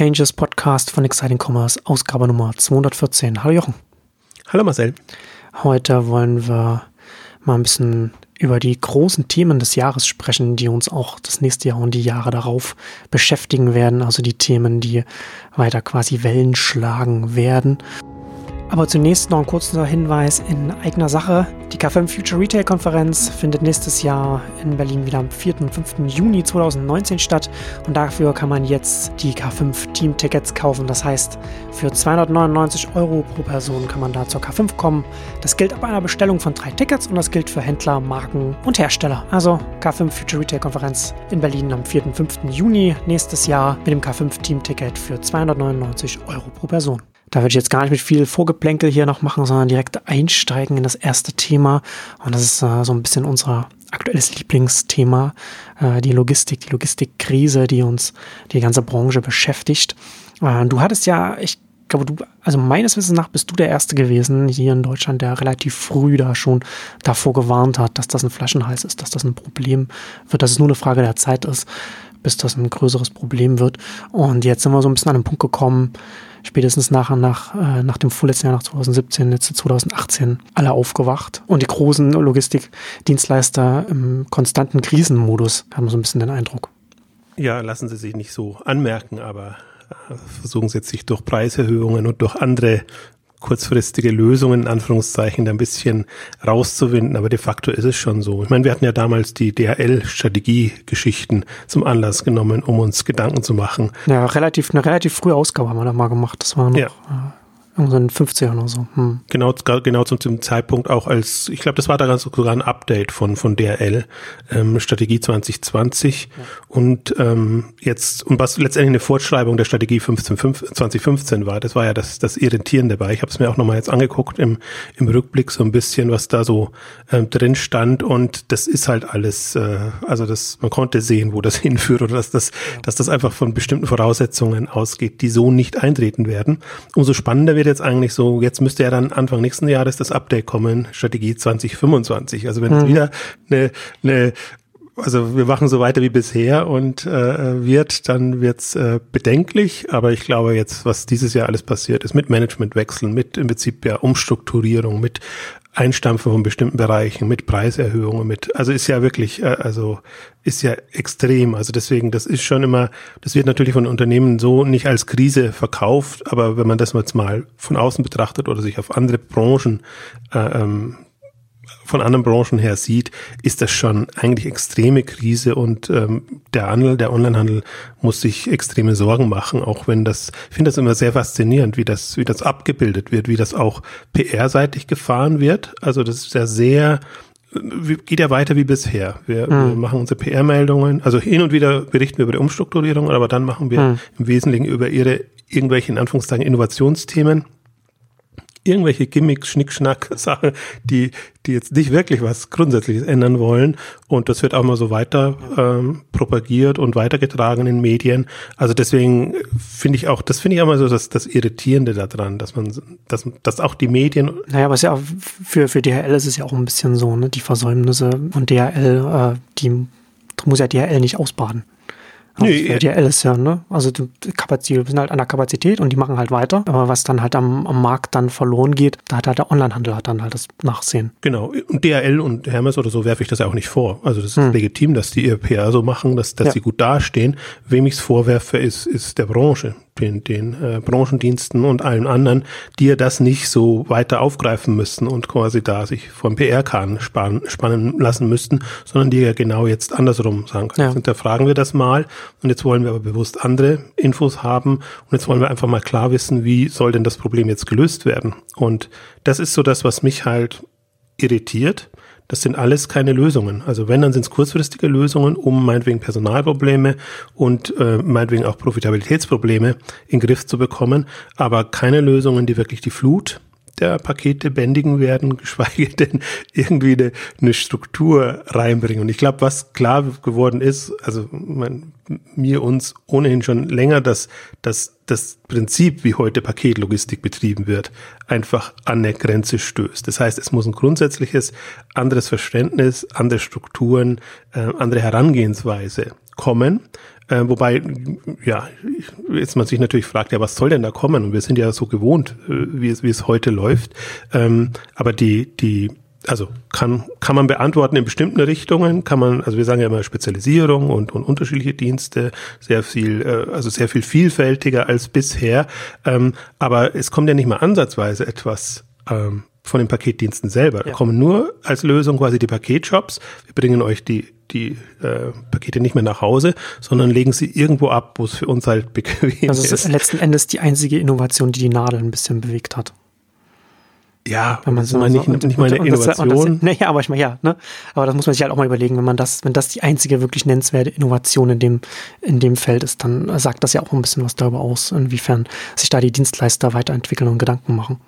Exchanges Podcast von Exciting Commerce, Ausgabe Nummer 214. Hallo Jochen. Hallo Marcel. Heute wollen wir mal ein bisschen über die großen Themen des Jahres sprechen, die uns auch das nächste Jahr und die Jahre darauf beschäftigen werden. Also die Themen, die weiter quasi Wellen schlagen werden. Aber zunächst noch ein kurzer Hinweis in eigener Sache. Die K5 Future Retail Konferenz findet nächstes Jahr in Berlin wieder am 4. und 5. Juni 2019 statt. Und dafür kann man jetzt die K5 Team Tickets kaufen. Das heißt, für 299 Euro pro Person kann man da zur K5 kommen. Das gilt ab einer Bestellung von drei Tickets und das gilt für Händler, Marken und Hersteller. Also K5 Future Retail Konferenz in Berlin am 4. und 5. Juni nächstes Jahr mit dem K5 Team Ticket für 299 Euro pro Person. Da würde ich jetzt gar nicht mit viel Vorgeplänkel hier noch machen, sondern direkt einsteigen in das erste Thema. Und das ist äh, so ein bisschen unser aktuelles Lieblingsthema, äh, die Logistik, die Logistikkrise, die uns die ganze Branche beschäftigt. Äh, du hattest ja, ich glaube, du, also meines Wissens nach bist du der Erste gewesen hier in Deutschland, der relativ früh da schon davor gewarnt hat, dass das ein Flaschenhals ist, dass das ein Problem wird, dass es nur eine Frage der Zeit ist, bis das ein größeres Problem wird. Und jetzt sind wir so ein bisschen an den Punkt gekommen, spätestens nach, nach, äh, nach dem vorletzten Jahr, nach 2017, jetzt 2018, alle aufgewacht. Und die großen Logistikdienstleister im konstanten Krisenmodus haben so ein bisschen den Eindruck. Ja, lassen Sie sich nicht so anmerken, aber äh, versuchen Sie jetzt sich durch Preiserhöhungen und durch andere kurzfristige Lösungen in Anführungszeichen da ein bisschen rauszuwinden, aber de facto ist es schon so. Ich meine, wir hatten ja damals die DHL-Strategie-Geschichten zum Anlass genommen, um uns Gedanken zu machen. Ja, relativ, eine relativ frühe Ausgabe haben wir da mal gemacht. Das war noch ja. Äh, Irgendwo in den 50ern oder so. Hm. Genau, genau zum, zum Zeitpunkt auch als, ich glaube, das war da sogar ein Update von, von DRL, ähm, Strategie 2020 ja. und ähm, jetzt, und was letztendlich eine Fortschreibung der Strategie 15, 5, 2015 war, das war ja das, das Irritierende dabei. Ich habe es mir auch nochmal jetzt angeguckt im, im Rückblick so ein bisschen, was da so ähm, drin stand und das ist halt alles, äh, also das, man konnte sehen, wo das hinführt oder dass das, ja. dass das einfach von bestimmten Voraussetzungen ausgeht, die so nicht eintreten werden. Umso spannender wird jetzt eigentlich so, jetzt müsste ja dann Anfang nächsten Jahres das Update kommen, Strategie 2025. Also wenn mhm. es wieder eine, eine also wir machen so weiter wie bisher und äh, wird, dann wird's äh, bedenklich. Aber ich glaube jetzt, was dieses Jahr alles passiert ist, mit Managementwechseln, mit im Prinzip ja Umstrukturierung, mit Einstampfen von bestimmten Bereichen, mit Preiserhöhungen, mit, also ist ja wirklich, äh, also ist ja extrem. Also deswegen, das ist schon immer, das wird natürlich von Unternehmen so nicht als Krise verkauft, aber wenn man das jetzt mal von außen betrachtet oder sich auf andere Branchen äh, ähm, von anderen Branchen her sieht, ist das schon eigentlich extreme Krise und ähm, der Handel, der Onlinehandel muss sich extreme Sorgen machen, auch wenn das, ich finde das immer sehr faszinierend, wie das, wie das abgebildet wird, wie das auch PR-seitig gefahren wird. Also das ist ja sehr, geht ja weiter wie bisher. Wir, mhm. wir machen unsere PR-Meldungen, also hin und wieder berichten wir über die Umstrukturierung, aber dann machen wir mhm. im Wesentlichen über ihre irgendwelche in Anführungszeichen Innovationsthemen irgendwelche Gimmicks, Schnickschnack, Sachen, die, die jetzt nicht wirklich was Grundsätzliches ändern wollen. Und das wird auch mal so weiter ähm, propagiert und weitergetragen in Medien. Also deswegen finde ich auch, das finde ich auch mal so das, das Irritierende daran, dass man, dass, dass auch die Medien. Naja, aber es ist ja für, für DHL ist es ja auch ein bisschen so, ne? Die Versäumnisse von DHL, äh, die muss ja DHL nicht ausbaden. Nee, DHL ist ja, ne? Also die Kapazität, sind halt an der Kapazität und die machen halt weiter. Aber was dann halt am, am Markt dann verloren geht, da hat halt der Onlinehandel hat dann halt das Nachsehen. Genau. Und DHL und Hermes oder so werfe ich das ja auch nicht vor. Also das ist hm. legitim, dass die ihr PR so machen, dass, dass ja. sie gut dastehen. Wem ich es vorwerfe, ist, ist der Branche den, den äh, Branchendiensten und allen anderen, die ja das nicht so weiter aufgreifen müssten und quasi da sich vom PR-Kahn spannen, spannen lassen müssten, sondern die ja genau jetzt andersrum sagen können. Ja. Jetzt hinterfragen wir das mal und jetzt wollen wir aber bewusst andere Infos haben und jetzt wollen wir einfach mal klar wissen, wie soll denn das Problem jetzt gelöst werden. Und das ist so das, was mich halt irritiert das sind alles keine Lösungen. Also wenn, dann sind es kurzfristige Lösungen, um meinetwegen Personalprobleme und äh, meinetwegen auch Profitabilitätsprobleme in den Griff zu bekommen, aber keine Lösungen, die wirklich die Flut der Pakete bändigen werden, geschweige denn irgendwie eine, eine Struktur reinbringen. Und ich glaube, was klar geworden ist, also man, mir uns ohnehin schon länger, dass, dass das Prinzip, wie heute Paketlogistik betrieben wird, einfach an eine Grenze stößt. Das heißt, es muss ein grundsätzliches anderes Verständnis, andere Strukturen, äh, andere Herangehensweise kommen Äh, wobei, ja, jetzt man sich natürlich fragt, ja, was soll denn da kommen? Und wir sind ja so gewohnt, äh, wie es, wie es heute läuft. Ähm, aber die, die also kann, kann man beantworten in bestimmten Richtungen, kann man, also wir sagen ja immer Spezialisierung und, und unterschiedliche Dienste, sehr viel, äh, also sehr viel vielfältiger als bisher. Ähm, aber es kommt ja nicht mal ansatzweise etwas ähm, von den Paketdiensten selber. Ja. kommen nur als Lösung quasi die Paketshops. Wir bringen euch die, die äh, Pakete nicht mehr nach Hause, sondern legen sie irgendwo ab, wo es für uns halt bequem ist. Das ist letzten Endes die einzige Innovation, die die Nadel ein bisschen bewegt hat. Ja, wenn man so nicht, so, nicht mal eine Innovation. Das, naja, aber ich meine, ja, ne? Aber das muss man sich halt auch mal überlegen, wenn man das, wenn das die einzige wirklich nennenswerte Innovation in dem, in dem Feld ist, dann sagt das ja auch ein bisschen was darüber aus, inwiefern sich da die Dienstleister weiterentwickeln und Gedanken machen.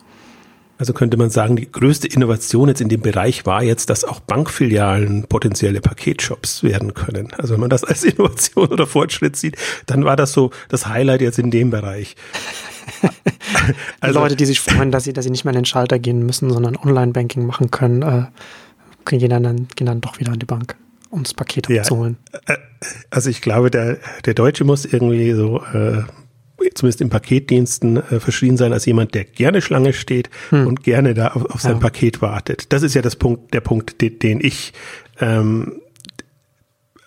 Also könnte man sagen, die größte Innovation jetzt in dem Bereich war jetzt, dass auch Bankfilialen potenzielle Paketshops werden können. Also wenn man das als Innovation oder Fortschritt sieht, dann war das so das Highlight jetzt in dem Bereich. also, Leute, die sich freuen, dass sie, dass sie nicht mehr in den Schalter gehen müssen, sondern Online-Banking machen können, äh, gehen, dann, gehen dann doch wieder an die Bank, um das Paket ja, abzuholen. Äh, also ich glaube, der, der Deutsche muss irgendwie so äh, zumindest in Paketdiensten äh, verschrien sein als jemand, der gerne Schlange steht hm. und gerne da auf, auf sein ja. Paket wartet. Das ist ja das Punkt, der Punkt, den, den ich ähm,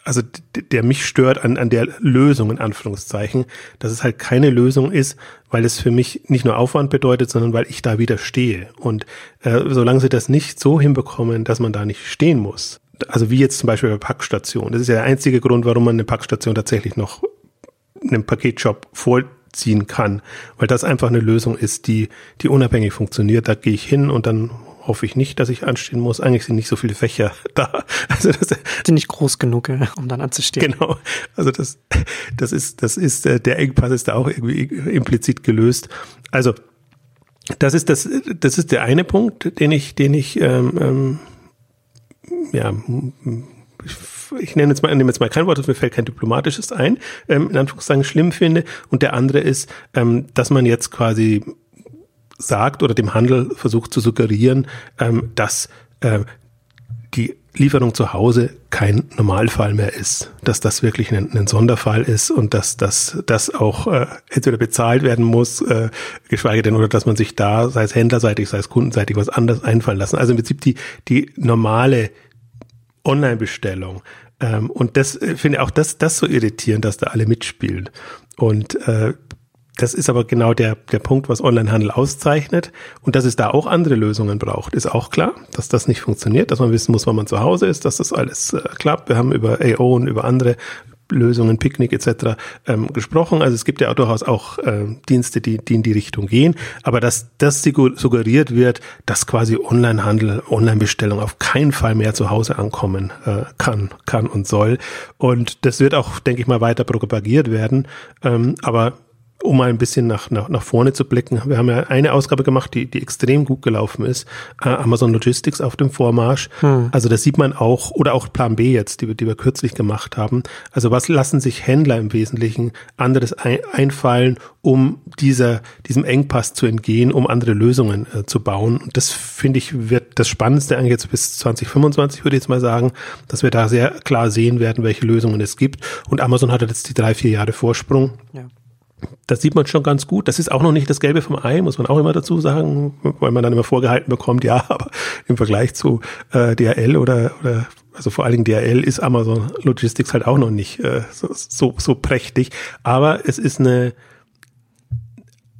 also der mich stört an, an der Lösung in Anführungszeichen, dass es halt keine Lösung ist, weil es für mich nicht nur Aufwand bedeutet, sondern weil ich da wieder stehe. Und äh, solange sie das nicht so hinbekommen, dass man da nicht stehen muss, also wie jetzt zum Beispiel bei Packstation, das ist ja der einzige Grund, warum man eine Packstation tatsächlich noch einem Paketshop vorziehen kann, weil das einfach eine Lösung ist, die, die unabhängig funktioniert. Da gehe ich hin und dann hoffe ich nicht, dass ich anstehen muss. Eigentlich sind nicht so viele Fächer da. Also das sind nicht groß genug, um dann anzustehen. Genau. Also das, das ist, das ist, äh, der Engpass ist da auch irgendwie implizit gelöst. Also das ist das, das ist der eine Punkt, den ich, den ich, ähm, ähm, ja, ich nenne jetzt mal, nehme jetzt mal kein Wort, mir fällt kein diplomatisches ein, ähm, in Anführungszeichen schlimm finde. Und der andere ist, ähm, dass man jetzt quasi sagt oder dem Handel versucht zu suggerieren, ähm, dass äh, die Lieferung zu Hause kein Normalfall mehr ist, dass das wirklich ein, ein Sonderfall ist und dass das dass auch äh, entweder bezahlt werden muss, äh, geschweige denn oder dass man sich da, sei es händlerseitig, sei es kundenseitig, was anderes einfallen lassen. Also im Prinzip die die normale Online-Bestellung. Ähm, und das äh, finde auch das das so irritierend, dass da alle mitspielen. Und äh, das ist aber genau der, der Punkt, was Onlinehandel auszeichnet. Und dass es da auch andere Lösungen braucht, ist auch klar, dass das nicht funktioniert, dass man wissen muss, wann man zu Hause ist, dass das alles äh, klappt. Wir haben über AO und über andere Lösungen, Picknick etc. Ähm, gesprochen. Also es gibt ja auch durchaus auch äh, Dienste, die, die in die Richtung gehen. Aber dass das suggeriert wird, dass quasi Onlinehandel, Onlinebestellung auf keinen Fall mehr zu Hause ankommen äh, kann, kann und soll. Und das wird auch, denke ich mal, weiter propagiert werden. Ähm, aber um mal ein bisschen nach, nach, nach vorne zu blicken. Wir haben ja eine Ausgabe gemacht, die, die extrem gut gelaufen ist. Äh, Amazon Logistics auf dem Vormarsch. Hm. Also das sieht man auch, oder auch Plan B jetzt, die, die wir kürzlich gemacht haben. Also was lassen sich Händler im Wesentlichen anderes ein, einfallen, um dieser, diesem Engpass zu entgehen, um andere Lösungen äh, zu bauen. Und das finde ich wird das Spannendste eigentlich jetzt bis 2025, würde ich jetzt mal sagen, dass wir da sehr klar sehen werden, welche Lösungen es gibt. Und Amazon hatte jetzt die drei, vier Jahre Vorsprung. Ja das sieht man schon ganz gut. Das ist auch noch nicht das Gelbe vom Ei, muss man auch immer dazu sagen, weil man dann immer vorgehalten bekommt, ja, aber im Vergleich zu äh, DHL oder, oder also vor allen Dingen DHL ist Amazon Logistics halt auch noch nicht äh, so, so, so prächtig. Aber es ist eine,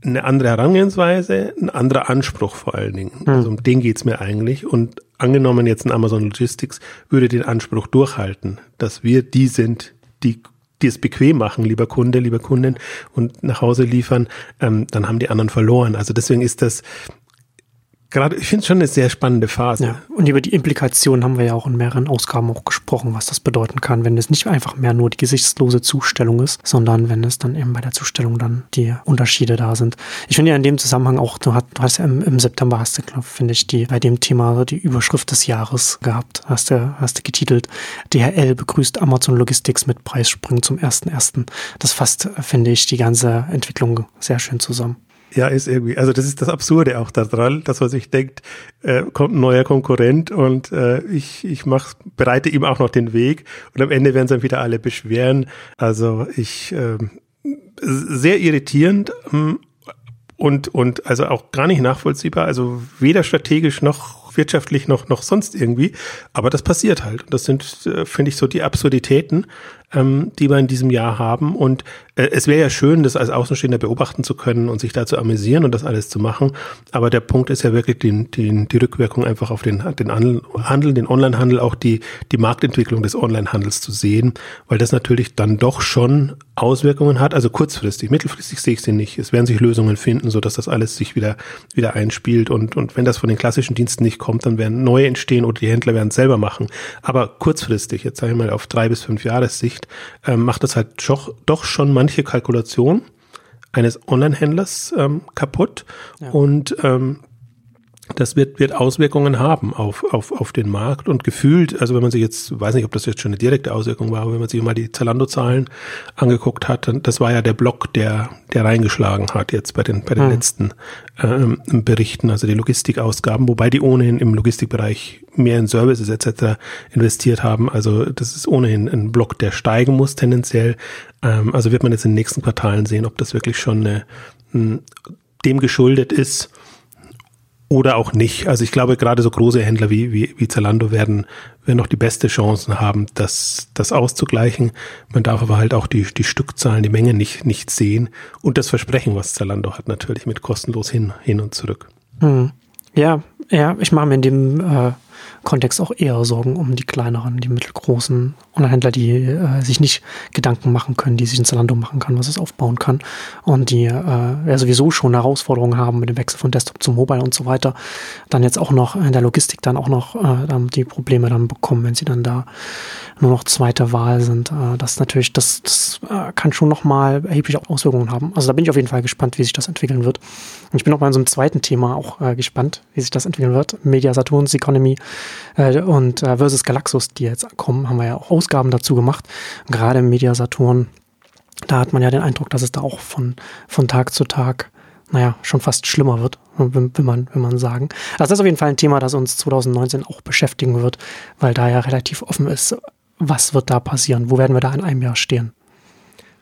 eine andere Herangehensweise, ein anderer Anspruch vor allen Dingen. Hm. Also um den geht's mir eigentlich. Und angenommen jetzt ein Amazon Logistics würde den Anspruch durchhalten, dass wir die sind, die die es bequem machen, lieber Kunde, lieber Kundin, und nach Hause liefern, ähm, dann haben die anderen verloren. Also deswegen ist das gerade, ich finde es schon eine sehr spannende Phase. Ja, und über die Implikationen haben wir ja auch in mehreren Ausgaben auch gesprochen, was das bedeuten kann, wenn es nicht einfach mehr nur die gesichtslose Zustellung ist, sondern wenn es dann eben bei der Zustellung dann die Unterschiede da sind. Ich finde ja in dem Zusammenhang auch, du hast, du hast ja im, im September hast du, finde ich, die bei dem Thema die Überschrift des Jahres gehabt, hast du, hast du getitelt, DHL begrüßt Amazon Logistics mit Preissprung zum 1.1. Das fasst, finde ich, die ganze Entwicklung sehr schön zusammen. Ja, ist irgendwie. Also das ist das Absurde auch daran, dass man sich denkt, äh, kommt ein neuer Konkurrent und äh, ich, ich mach, bereite ihm auch noch den Weg und am Ende werden sie dann wieder alle beschweren. Also ich äh, sehr irritierend ähm, und, und also auch gar nicht nachvollziehbar. Also weder strategisch noch wirtschaftlich noch, noch sonst irgendwie. Aber das passiert halt. Und das sind, äh, finde ich, so die Absurditäten, ähm, die wir in diesem Jahr haben. Und äh, es wäre ja schön, das als Außenstehender beobachten zu können und sich da zu amüsieren und das alles zu machen. Aber der Punkt ist ja wirklich die, die, die Rückwirkung einfach auf den, den Handel, den Onlinehandel, auch die, die Marktentwicklung des Onlinehandels zu sehen, weil das natürlich dann doch schon Auswirkungen hat. Also kurzfristig, mittelfristig sehe ich sie nicht. Es werden sich Lösungen finden, so dass das alles sich wieder, wieder einspielt. Und, und wenn das von den klassischen Diensten nicht kommt, dann werden neue entstehen oder die Händler werden es selber machen. Aber kurzfristig, jetzt sage ich mal auf drei bis fünf Jahressicht, ähm, macht das halt doch, doch schon manche Kalkulation eines Online-Händlers ähm, kaputt ja. und ähm, das wird, wird Auswirkungen haben auf, auf, auf den Markt und gefühlt, also wenn man sich jetzt, weiß nicht, ob das jetzt schon eine direkte Auswirkung war, aber wenn man sich mal die Zalando-Zahlen angeguckt hat, dann, das war ja der Block, der, der reingeschlagen hat jetzt bei den, bei den hm. letzten ähm, Berichten, also die Logistikausgaben, wobei die ohnehin im Logistikbereich mehr in Services etc. investiert haben. Also das ist ohnehin ein Block, der steigen muss tendenziell. Ähm, also wird man jetzt in den nächsten Quartalen sehen, ob das wirklich schon eine, dem geschuldet ist, oder auch nicht. Also ich glaube, gerade so große Händler wie, wie, wie Zalando werden, werden noch die beste Chancen haben, das, das auszugleichen. Man darf aber halt auch die, die Stückzahlen, die Menge nicht, nicht sehen und das Versprechen, was Zalando hat, natürlich mit kostenlos hin, hin und zurück. Hm. Ja, ja, ich mache mir in dem äh, Kontext auch eher Sorgen um die kleineren, die mittelgroßen Online-Händler, die äh, sich nicht Gedanken machen können, die sich ein Zalando machen kann, was es aufbauen kann und die äh, ja sowieso schon Herausforderungen haben mit dem Wechsel von Desktop zu Mobile und so weiter, dann jetzt auch noch in der Logistik dann auch noch äh, die Probleme dann bekommen, wenn sie dann da nur noch zweite Wahl sind. Äh, das natürlich, das, das äh, kann schon nochmal erhebliche Auswirkungen haben. Also da bin ich auf jeden Fall gespannt, wie sich das entwickeln wird. Und ich bin auch mal in so einem zweiten Thema auch äh, gespannt, wie sich das entwickeln wird. Media Saturns Economy äh, und äh, versus Galaxus, die jetzt kommen, haben wir ja auch Ausgaben dazu gemacht. Gerade im Media Saturn, da hat man ja den Eindruck, dass es da auch von, von Tag zu Tag naja, schon fast schlimmer wird, will, man, will man sagen. Also das ist auf jeden Fall ein Thema, das uns 2019 auch beschäftigen wird, weil da ja relativ offen ist, was wird da passieren, wo werden wir da in einem Jahr stehen.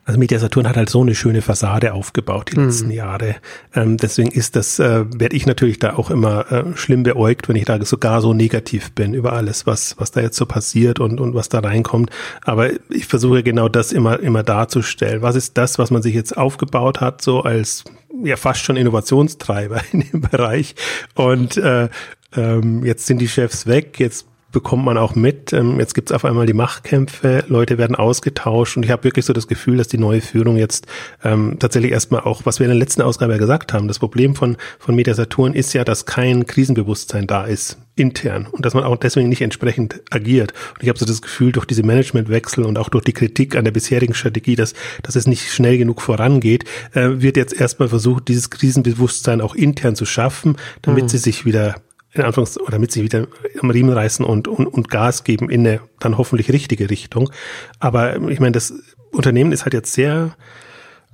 Also Media Saturn hat halt so eine schöne Fassade aufgebaut die letzten mhm. Jahre. Ähm, deswegen ist das, äh, werde ich natürlich da auch immer äh, schlimm beäugt, wenn ich da sogar so negativ bin über alles, was, was da jetzt so passiert und, und was da reinkommt. Aber ich versuche genau das immer, immer darzustellen. Was ist das, was man sich jetzt aufgebaut hat, so als ja fast schon Innovationstreiber in dem Bereich. Und äh, ähm, jetzt sind die Chefs weg, jetzt bekommt man auch mit. Ähm, jetzt gibt es auf einmal die Machtkämpfe, Leute werden ausgetauscht und ich habe wirklich so das Gefühl, dass die neue Führung jetzt ähm, tatsächlich erstmal auch, was wir in der letzten Ausgabe ja gesagt haben, das Problem von, von Media Saturn ist ja, dass kein Krisenbewusstsein da ist intern und dass man auch deswegen nicht entsprechend agiert. Und ich habe so das Gefühl, durch diese Managementwechsel und auch durch die Kritik an der bisherigen Strategie, dass, dass es nicht schnell genug vorangeht, äh, wird jetzt erstmal versucht, dieses Krisenbewusstsein auch intern zu schaffen, damit mhm. sie sich wieder in Anfangs oder damit sie wieder am Riemen reißen und, und, und Gas geben in eine dann hoffentlich richtige Richtung. Aber ich meine, das Unternehmen ist halt jetzt sehr,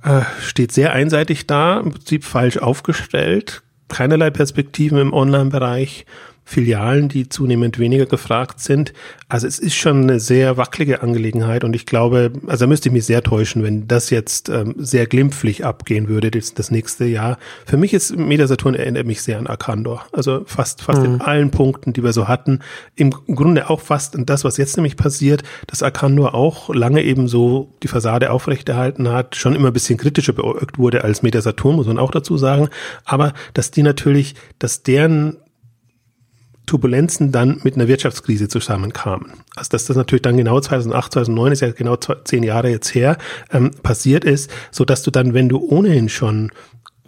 äh, steht sehr einseitig da, im Prinzip falsch aufgestellt, keinerlei Perspektiven im Online-Bereich Filialen, die zunehmend weniger gefragt sind. Also es ist schon eine sehr wackelige Angelegenheit und ich glaube, also da müsste ich mich sehr täuschen, wenn das jetzt ähm, sehr glimpflich abgehen würde, das, das nächste Jahr. Für mich ist Metasaturn erinnert mich sehr an Arcandor. Also fast, fast mhm. in allen Punkten, die wir so hatten. Im Grunde auch fast an das, was jetzt nämlich passiert, dass Arcandor auch lange eben so die Fassade aufrechterhalten hat, schon immer ein bisschen kritischer beäugt wurde als Metasaturn, muss man auch dazu sagen. Aber dass die natürlich, dass deren Turbulenzen dann mit einer Wirtschaftskrise zusammenkamen. Also dass das natürlich dann genau 2008, 2009 ist ja genau zehn Jahre jetzt her, ähm, passiert ist, so dass du dann, wenn du ohnehin schon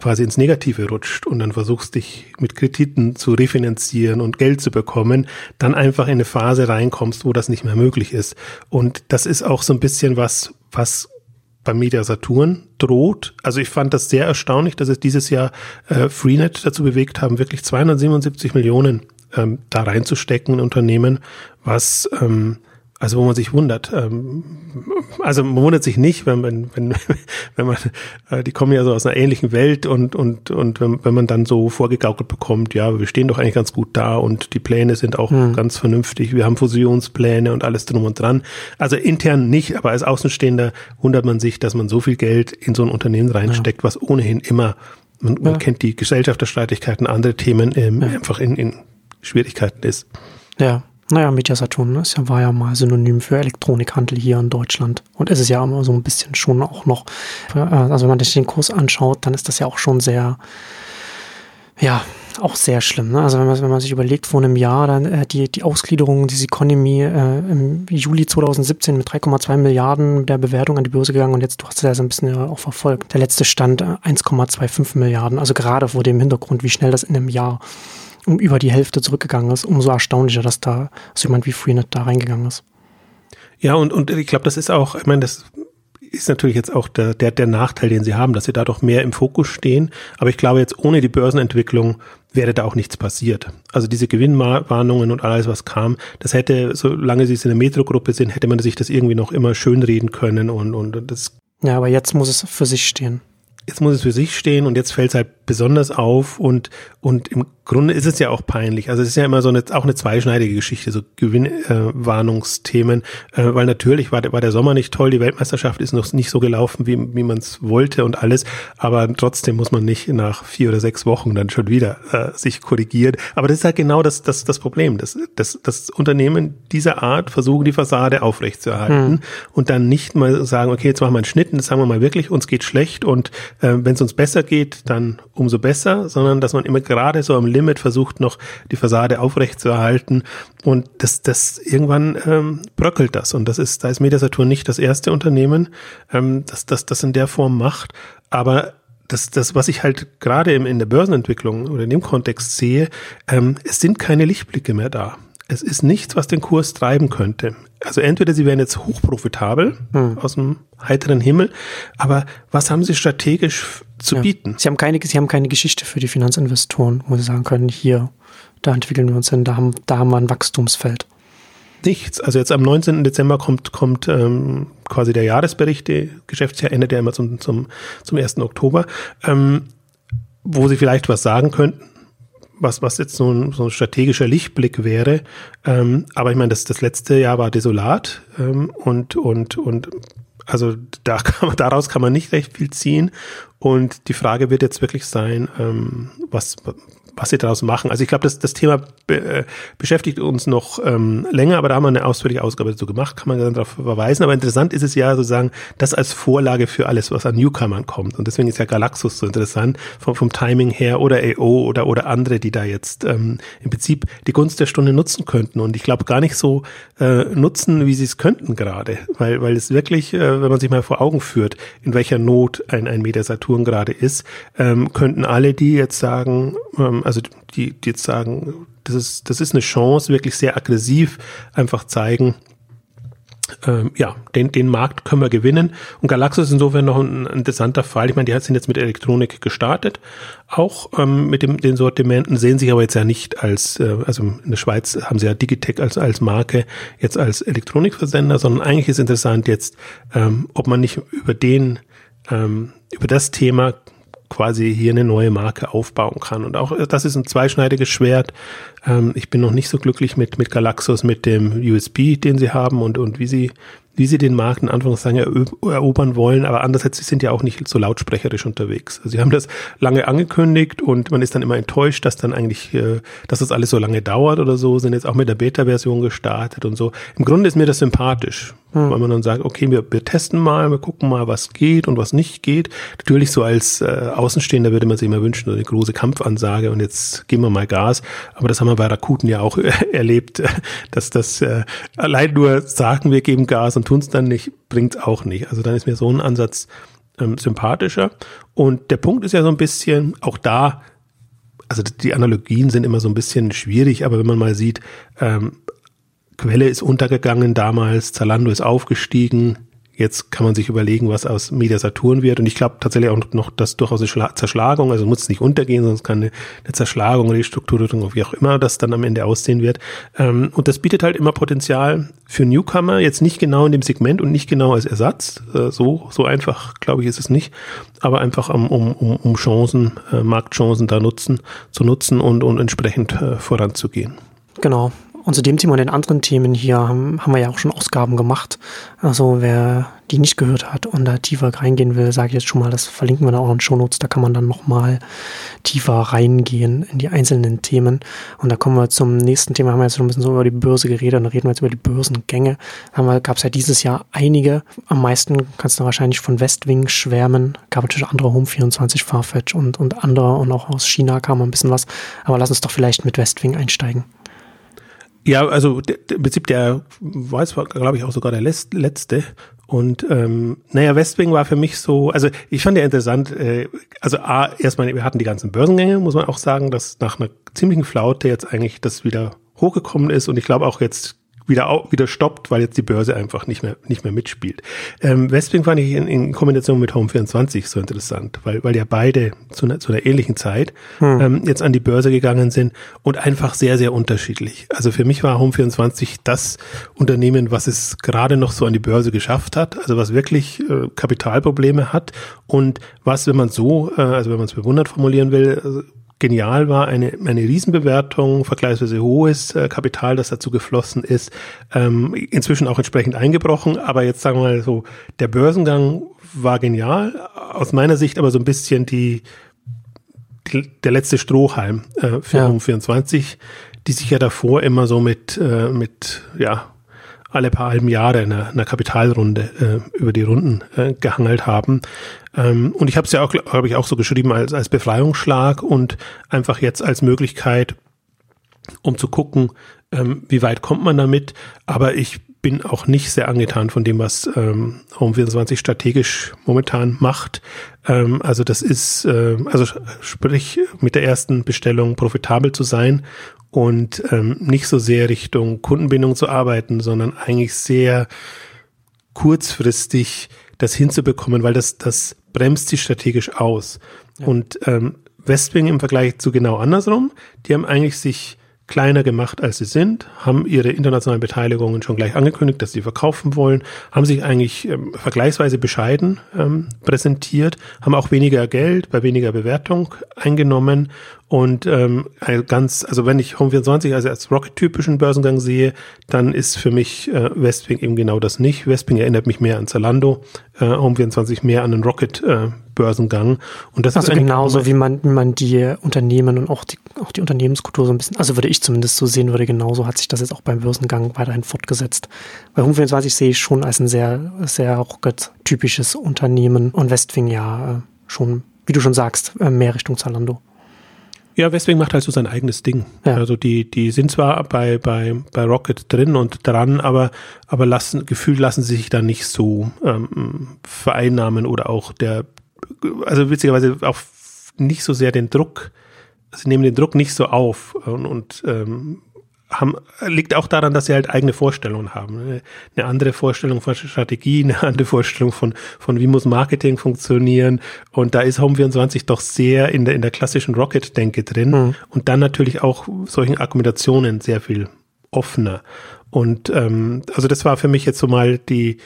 quasi ins Negative rutscht und dann versuchst dich mit Krediten zu refinanzieren und Geld zu bekommen, dann einfach in eine Phase reinkommst, wo das nicht mehr möglich ist. Und das ist auch so ein bisschen was, was beim Media Saturn droht. Also ich fand das sehr erstaunlich, dass es dieses Jahr äh, Freenet dazu bewegt haben, wirklich 277 Millionen ähm, da reinzustecken in Unternehmen, was ähm, Also wo man sich wundert. Ähm, also man wundert sich nicht, wenn man, wenn, wenn man, äh, die kommen ja so aus einer ähnlichen Welt und, und, und wenn, wenn man dann so vorgegaukelt bekommt, ja, wir stehen doch eigentlich ganz gut da und die Pläne sind auch mhm. ganz vernünftig. Wir haben Fusionspläne und alles drum und dran. Also intern nicht, aber als Außenstehender wundert man sich, dass man so viel Geld in so ein Unternehmen reinsteckt, ja. was ohnehin immer, man, man ja. kennt die Gesellschafterstreitigkeiten, andere Themen ähm, ja. einfach in, in Schwierigkeiten ist. Ja. Naja, Mediasaturn ne, ist ja, war ja mal Synonym für Elektronikhandel hier in Deutschland. Und ist es ja immer so ein bisschen schon auch noch, äh, also wenn man sich den Kurs anschaut, dann ist das ja auch schon sehr, ja, auch sehr schlimm. Ne? Also wenn man, wenn man sich überlegt, vor einem Jahr dann äh, die, die Ausgliederung dieser Economy äh, im Juli 2017 mit 3,2 Milliarden der Bewertung an die Börse gegangen und jetzt, du hast es ja so ein bisschen ja auch verfolgt. Der letzte Stand äh, 1,25 Milliarden. Also gerade vor dem Hintergrund, wie schnell das in einem Jahr um über die Hälfte zurückgegangen ist, umso erstaunlicher, dass da so jemand wie Freenet da reingegangen ist. Ja, und, und ich glaube, das ist auch, ich meine, das ist natürlich jetzt auch der, der, der Nachteil, den sie haben, dass sie da doch mehr im Fokus stehen. Aber ich glaube, jetzt ohne die Börsenentwicklung wäre da auch nichts passiert. Also diese Gewinnwarnungen und alles, was kam, das hätte, solange sie in der Metro-Gruppe sind, hätte man sich das irgendwie noch immer schönreden können und, und das. Ja, aber jetzt muss es für sich stehen jetzt muss es für sich stehen und jetzt fällt es halt besonders auf und, und im Grunde ist es ja auch peinlich. Also es ist ja immer so eine, auch eine zweischneidige Geschichte, so Gewinnwarnungsthemen, äh, äh, weil natürlich war der, war der Sommer nicht toll, die Weltmeisterschaft ist noch nicht so gelaufen, wie, wie man es wollte und alles, aber trotzdem muss man nicht nach vier oder sechs Wochen dann schon wieder äh, sich korrigieren. Aber das ist halt genau das, das, das Problem, dass, dass, dass Unternehmen dieser Art versuchen, die Fassade aufrechtzuerhalten hm. und dann nicht mal sagen, okay, jetzt machen wir einen Schnitt und das sagen wir mal wirklich, uns geht schlecht und äh, wenn es uns besser geht, dann umso besser, sondern dass man immer gerade so am Limit versucht, noch die Fassade aufrechtzuerhalten und das, das irgendwann ähm, bröckelt das und das ist, da ist Mediasaturn nicht das erste Unternehmen, ähm, das, das das in der Form macht, aber das, das, was ich halt gerade in der Börsenentwicklung oder in dem Kontext sehe, ähm, es sind keine Lichtblicke mehr da. Es ist nichts, was den Kurs treiben könnte. Also entweder sie wären jetzt hochprofitabel hm. aus dem heiteren Himmel, aber was haben sie strategisch zu ja. bieten? Sie haben keine, sie haben keine Geschichte für die Finanzinvestoren, wo sie sagen können, hier, da entwickeln wir uns hin, da haben, da haben wir ein Wachstumsfeld. Nichts. Also jetzt am 19. Dezember kommt, kommt ähm, quasi der Jahresbericht, der Geschäftsjahr endet ja immer zum, zum, zum 1. Oktober, ähm, wo sie vielleicht was sagen könnten was, was jetzt so ein, so ein strategischer Lichtblick wäre. Ähm, aber ich meine, das, das letzte Jahr war desolat ähm, und, und, und also da kann man, daraus kann man nicht recht viel ziehen. Und die Frage wird jetzt wirklich sein, ähm, was, was sie daraus machen. Also ich glaube, das, das Thema be, äh, beschäftigt uns noch ähm, länger, aber da haben wir eine ausführliche Ausgabe dazu gemacht, kann man dann darauf verweisen. Aber interessant ist es ja sozusagen, das als Vorlage für alles, was an Newcomern kommt. Und deswegen ist ja Galaxus so interessant vom, vom Timing her oder AO oder, oder andere, die da jetzt ähm, im Prinzip die Gunst der Stunde nutzen könnten. Und ich glaube gar nicht so äh, nutzen, wie sie es könnten gerade, weil, weil es wirklich, äh, wenn man sich mal vor Augen führt, in welcher Not ein, ein Media Saturn gerade ist, ähm, könnten alle, die jetzt sagen, ähm, also die, die jetzt sagen, das ist, das ist eine Chance, wirklich sehr aggressiv einfach zeigen, ähm, ja, den, den Markt können wir gewinnen. Und Galaxus ist insofern noch ein, interessanter Fall. Ich meine, die sind jetzt mit Elektronik gestartet, auch ähm, mit dem, den Sortimenten, sehen sich aber jetzt ja nicht als, äh, also in der Schweiz haben sie ja Digitech als, als Marke, jetzt als Elektronikversender, sondern eigentlich ist interessant jetzt, ähm, ob man nicht über den, ähm, über das Thema quasi hier eine neue Marke aufbauen kann. Und auch äh, das ist ein zweischneidiges Schwert. Ähm, ich bin noch nicht so glücklich mit, mit Galaxus, mit dem USB, den sie haben und, und wie sie wie sie den Markt in Anführungszeichen erobern wollen, aber andererseits, sie sind ja auch nicht so lautsprecherisch unterwegs. Also sie haben das lange angekündigt und man ist dann immer enttäuscht, dass dann eigentlich, äh, dass das alles so lange dauert oder so, sind jetzt auch mit der Beta-Version gestartet und so. Im Grunde ist mir das sympathisch, hm. weil man dann sagt, okay, wir, wir testen mal, wir gucken mal, was geht und was nicht geht. Natürlich so als äh, Außenstehender würde man sich immer wünschen, so eine große Kampfansage und jetzt geben wir mal Gas. Aber das haben wir bei Rakuten ja auch erlebt, dass das äh, allein nur sagen, wir geben Gas und und tun es dann nicht, bringt es auch nicht. Also dann ist mir so ein Ansatz ähm, sympathischer. Und der Punkt ist ja so ein bisschen, auch da, also die Analogien sind immer so ein bisschen schwierig, aber wenn man mal sieht, ähm, Quelle ist untergegangen damals, Zalando ist aufgestiegen, Jetzt kann man sich überlegen, was aus Media Saturn wird. Und ich glaube tatsächlich auch noch, dass durchaus eine Zerschlagung, also muss es nicht untergehen, sonst kann eine, Zerschlagung, Restrukturierung, wie auch immer das dann am Ende aussehen wird. Ähm, und das bietet halt immer Potenzial für Newcomer, jetzt nicht genau in dem Segment und nicht genau als Ersatz. Äh, so, so einfach, glaube ich, ist es nicht. Aber einfach um, um, um Chancen, äh, Marktchancen da nutzen, zu nutzen und, und entsprechend äh, voranzugehen. Genau. Und zu dem Thema und den anderen Themen hier haben, haben wir ja auch schon Ausgaben gemacht. Also wer die nicht gehört hat und da tiefer reingehen will, sage ich jetzt schon mal, das verlinken wir dann auch in den Shownotes. Da kann man dann nochmal tiefer reingehen in die einzelnen Themen. Und da kommen wir zum nächsten Thema. Haben wir jetzt schon ein bisschen so über die Börse geredet und reden wir jetzt über die Börsengänge. Da gab es ja dieses Jahr einige. Am meisten kannst du wahrscheinlich von Westwing schwärmen. Gab natürlich andere Home24, Farfetch und, und andere. Und auch aus China kam ein bisschen was. Aber lass uns doch vielleicht mit Westwing einsteigen. Ja, also im Prinzip der war es, glaube ich, auch sogar der letzte. Und ähm, naja, Westwing war für mich so, also ich fand ja interessant, äh, also A, erstmal, wir hatten die ganzen Börsengänge, muss man auch sagen, dass nach einer ziemlichen Flaute jetzt eigentlich das wieder hochgekommen ist und ich glaube auch jetzt wieder, wieder stoppt, weil jetzt die Börse einfach nicht mehr, nicht mehr mitspielt. Ähm, Westwing fand ich in, in Kombination mit Home24 so interessant, weil, weil ja beide zu einer, zu einer ähnlichen Zeit hm. ähm, jetzt an die Börse gegangen sind und einfach sehr, sehr unterschiedlich. Also für mich war Home24 das Unternehmen, was es gerade noch so an die Börse geschafft hat, also was wirklich äh, Kapitalprobleme hat und was, wenn man so, äh, also wenn man es bewundert formulieren will, äh, genial war, eine, eine Riesenbewertung, vergleichsweise hohes äh, Kapital, das dazu geflossen ist, ähm, inzwischen auch entsprechend eingebrochen, aber jetzt sagen wir mal so, der Börsengang war genial, aus meiner Sicht aber so ein bisschen die, die der letzte Strohhalm äh, für ja. Home24, die sich ja davor immer so mit, äh, mit ja, alle paar halben Jahre in einer, einer Kapitalrunde äh, über die Runden äh, gehangelt haben. Ähm, und ich habe es ja auch, habe ich auch so geschrieben als, als Befreiungsschlag und einfach jetzt als Möglichkeit, um zu gucken, ähm, wie weit kommt man damit. Aber ich bin auch nicht sehr angetan von dem, was ähm, Home24 strategisch momentan macht. Ähm, also das ist, äh, also sprich mit der ersten Bestellung profitabel zu sein und ähm, nicht so sehr Richtung Kundenbindung zu arbeiten, sondern eigentlich sehr kurzfristig das hinzubekommen, weil das, das bremst sie strategisch aus. Ja. Und ähm, Westwing im Vergleich zu genau andersrum, die haben eigentlich sich kleiner gemacht, als sie sind, haben ihre internationalen Beteiligungen schon gleich angekündigt, dass sie verkaufen wollen, haben sich eigentlich ähm, vergleichsweise bescheiden ähm, präsentiert, haben auch weniger Geld bei weniger Bewertung eingenommen und ähm, ganz, also wenn ich Home24 also als Rocket-typischen Börsengang sehe, dann ist für mich äh, Westwing eben genau das nicht. Westwing erinnert mich mehr an Zalando, äh, Home24 mehr an den Rocket-Börsengang. Äh, und das also ist genauso, wie man, wie man die Unternehmen und auch die, auch die Unternehmenskultur so ein bisschen, also würde ich zumindest so sehen würde, genauso hat sich das jetzt auch beim Börsengang weiterhin fortgesetzt. Bei Home24 sehe ich schon als ein sehr, sehr Rocket-typisches Unternehmen und Westwing ja äh, schon, wie du schon sagst, äh, mehr Richtung Zalando. Ja, Westwing macht halt so sein eigenes Ding. Ja. Also die, die sind zwar bei, bei, bei Rocket drin und dran, aber, aber lassen, gefühlt lassen sie sich da nicht so ähm, vereinnahmen oder auch der, also witzigerweise auch nicht so sehr den Druck, sie nehmen den Druck nicht so auf und, und ähm, haben, liegt auch daran, dass sie halt eigene Vorstellungen haben. Eine andere Vorstellung von Strategie, eine andere Vorstellung von, von wie muss Marketing funktionieren. Und da ist Home24 doch sehr in der, in der klassischen Rocket-Denke drin. Mhm. Und dann natürlich auch solchen Argumentationen sehr viel offener. Und ähm, also das war für mich jetzt so mal die,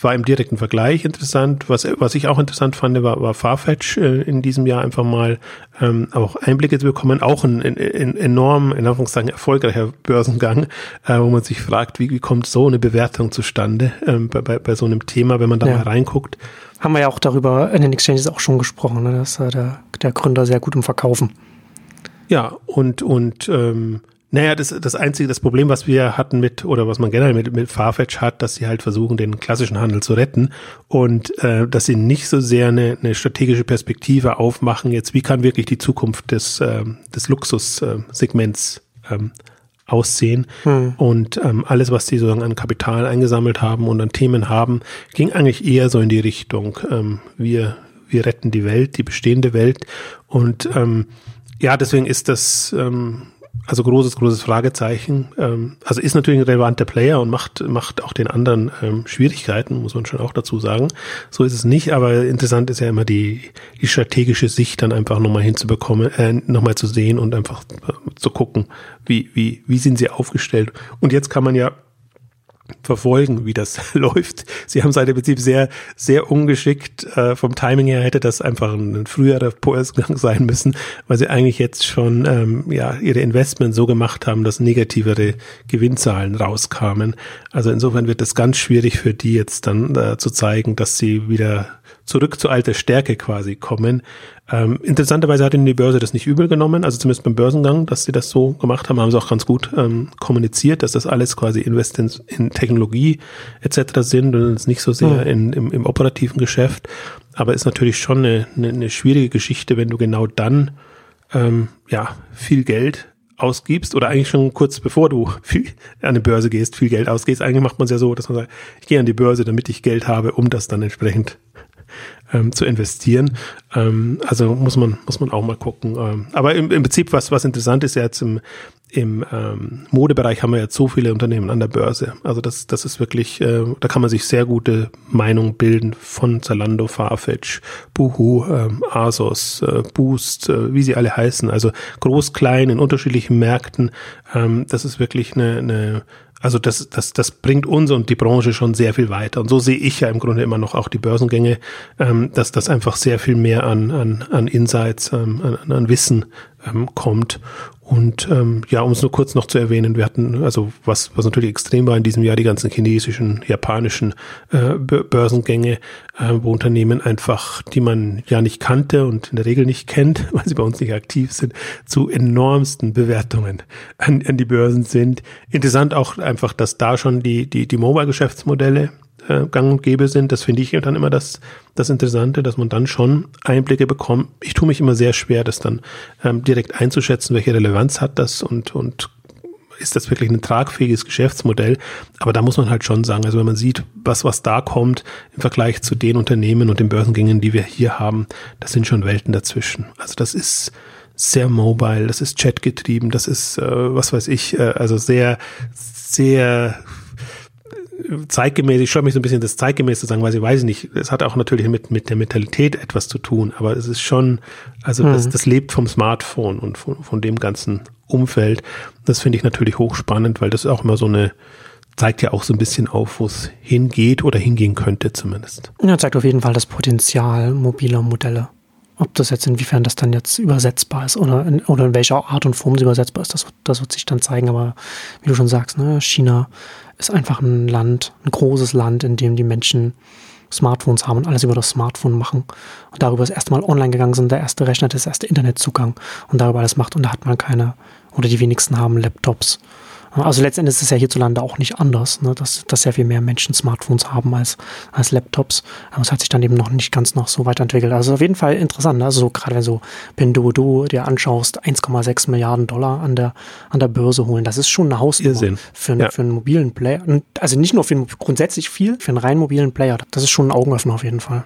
war im direkten Vergleich interessant. Was, was ich auch interessant fand, war, war Farfetch äh, in diesem Jahr einfach mal ähm, auch Einblicke zu bekommen. Auch ein, ein, ein enorm, in Anführungszeichen, erfolgreicher Börsengang, äh, wo man sich fragt, wie, wie kommt so eine Bewertung zustande ähm, bei, bei, bei so einem Thema, wenn man da ja. mal reinguckt. Haben wir ja auch darüber in den Exchanges auch schon gesprochen, ne? dass äh, der, der Gründer sehr gut im Verkaufen. Ja, und, und ähm, naja, das, das einzige, das Problem, was wir hatten mit, oder was man generell mit, mit Farfetch hat, dass sie halt versuchen, den klassischen Handel zu retten und äh, dass sie nicht so sehr eine, eine strategische Perspektive aufmachen, jetzt wie kann wirklich die Zukunft des, äh, des Luxussegments ähm, aussehen. Hm. Und ähm, alles, was sie sozusagen an Kapital eingesammelt haben und an Themen haben, ging eigentlich eher so in die Richtung, ähm, wir, wir retten die Welt, die bestehende Welt. Und ähm, ja, deswegen ist das ähm, also großes, großes Fragezeichen. Ähm, also ist natürlich ein relevanter Player und macht, macht auch den anderen ähm, Schwierigkeiten, muss man schon auch dazu sagen. So ist es nicht, aber interessant ist ja immer die, die strategische Sicht dann einfach nochmal hinzubekommen, äh, nochmal zu sehen und einfach äh, zu gucken, wie, wie, wie sind sie aufgestellt. Und jetzt kann man ja verfolgen, wie das läuft. Sie haben seit im Prinzip sehr, sehr ungeschickt. Äh, vom Timing her hätte das einfach ein, früherer Kursgang sein müssen, weil sie eigentlich jetzt schon ähm, ja ihre Investments so gemacht haben, dass negativere Gewinnzahlen rauskamen. Also insofern wird es ganz schwierig für die jetzt dann äh, zu zeigen, dass sie wieder zurück zu alter Stärke quasi kommen. Ähm, interessanterweise hat ihnen die Börse das nicht übel genommen, also zumindest beim Börsengang, dass sie das so gemacht haben, haben sie auch ganz gut ähm, kommuniziert, dass das alles quasi Investments in Technologie etc. sind und es nicht so sehr mhm. in, im, im, operativen Geschäft. Aber ist natürlich schon eine, eine, eine schwierige Geschichte, wenn du genau dann ähm, ja viel Geld ausgibst oder eigentlich schon kurz bevor du viel an die Börse gehst, viel Geld ausgehst. Eigentlich macht man es ja so, dass man sagt, ich gehe an die Börse, damit ich Geld habe, um das dann entsprechend ähm, zu investieren. Ähm, also muss man, muss man auch mal gucken. Ähm, aber im, im Prinzip, was, was interessant ist ja jetzt im, im ähm, Modebereich haben wir jetzt so viele Unternehmen an der Börse. Also das, das ist wirklich, äh, da kann man sich sehr gute Meinung bilden von Zalando, Farfetch, Boohoo, ähm, Asos, äh, Boost, äh, wie sie alle heißen. Also groß, klein in unterschiedlichen Märkten. Ähm, das ist wirklich eine, eine also das, das, das bringt uns und die Branche schon sehr viel weiter. Und so sehe ich ja im Grunde immer noch auch die Börsengänge, ähm, dass das einfach sehr viel mehr an, an, an Insights, ähm, an, an Wissen ähm, kommt. Und ähm, ja, um es nur kurz noch zu erwähnen, wir hatten, also was, was natürlich extrem war in diesem Jahr, die ganzen chinesischen, japanischen äh, Börsengänge, äh, wo Unternehmen einfach, die man ja nicht kannte und in der Regel nicht kennt, weil sie bei uns nicht aktiv sind, zu enormsten Bewertungen an, an die Börsen sind. Interessant auch einfach, dass da schon die, die, die Mobile-Geschäftsmodelle äh, gang und gäbe sind. Das finde ich dann immer das, das Interessante, dass man dann schon Einblicke bekommt. Ich tue mich immer sehr schwer, das dann ähm, direkt einzuschätzen, welche Relevanz hat das und, und ist das wirklich ein tragfähiges Geschäftsmodell? Aber da muss man halt schon sagen, also wenn man sieht, was, was da kommt im Vergleich zu den Unternehmen und den Börsengängen, die wir hier haben, das sind schon Welten dazwischen. Also das ist sehr mobile, das ist chatgetrieben, das ist, äh, was weiß ich, äh, also sehr, sehr zeitgemäß, ich schaue mich so ein bisschen das zeitgemäß zu sagen, weil ich weiß nicht, es hat auch natürlich mit, mit der Mentalität etwas zu tun, aber es ist schon, also mhm. das, das lebt vom Smartphone und von, von dem ganzen Umfeld. Das finde ich natürlich hochspannend, weil das auch immer so eine, zeigt ja auch so ein bisschen auf, wo es hingeht oder hingehen könnte zumindest. Ja, zeigt auf jeden Fall das Potenzial mobiler Modelle. Ob das jetzt inwiefern das dann jetzt übersetzbar ist oder in, oder in welcher Art und Form es übersetzbar ist, das, das wird sich dann zeigen. Aber wie du schon sagst, ne, China ist einfach ein Land, ein großes Land, in dem die Menschen Smartphones haben und alles über das Smartphone machen. Und darüber das erste Mal online gegangen sind, der erste Rechner, das erste Internetzugang und darüber alles macht. Und da hat man keine oder die wenigsten haben Laptops also letztendlich ist es ja hierzulande auch nicht anders, ne? dass, dass sehr viel mehr Menschen Smartphones haben als, als Laptops. Aber es hat sich dann eben noch nicht ganz noch so weiterentwickelt. Also auf jeden Fall interessant. Ne? Also so, gerade wenn so Pinduoduo dir anschaust, 1,6 Milliarden Dollar an der, an der Börse holen. Das ist schon eine Hausnummer für, ja. für einen mobilen Player. Also nicht nur für einen, grundsätzlich viel, für einen rein mobilen Player. Das ist schon ein Augenöffner auf jeden Fall.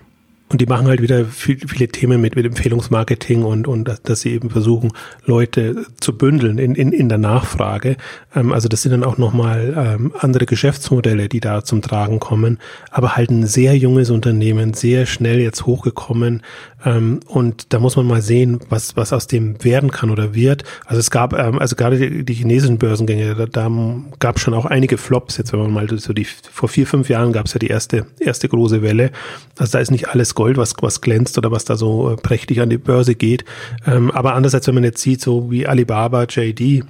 Und die machen halt wieder viel, viele Themen mit, mit Empfehlungsmarketing und, und dass, sie eben versuchen, Leute zu bündeln in, in, in der Nachfrage. Ähm, also das sind dann auch nochmal ähm, andere Geschäftsmodelle, die da zum Tragen kommen. Aber halt ein sehr junges Unternehmen, sehr schnell jetzt hochgekommen. Ähm, und da muss man mal sehen, was, was aus dem werden kann oder wird. Also es gab, ähm, also gerade die, die chinesischen Börsengänge, da, da gab schon auch einige Flops. Jetzt, wenn man mal so die, vor vier, fünf Jahren gab es ja die erste, erste große Welle. Also da ist nicht alles Gold, was, was glänzt oder was da so äh, prächtig an die Börse geht. Ähm, aber andererseits, wenn man jetzt sieht, so wie Alibaba, JD,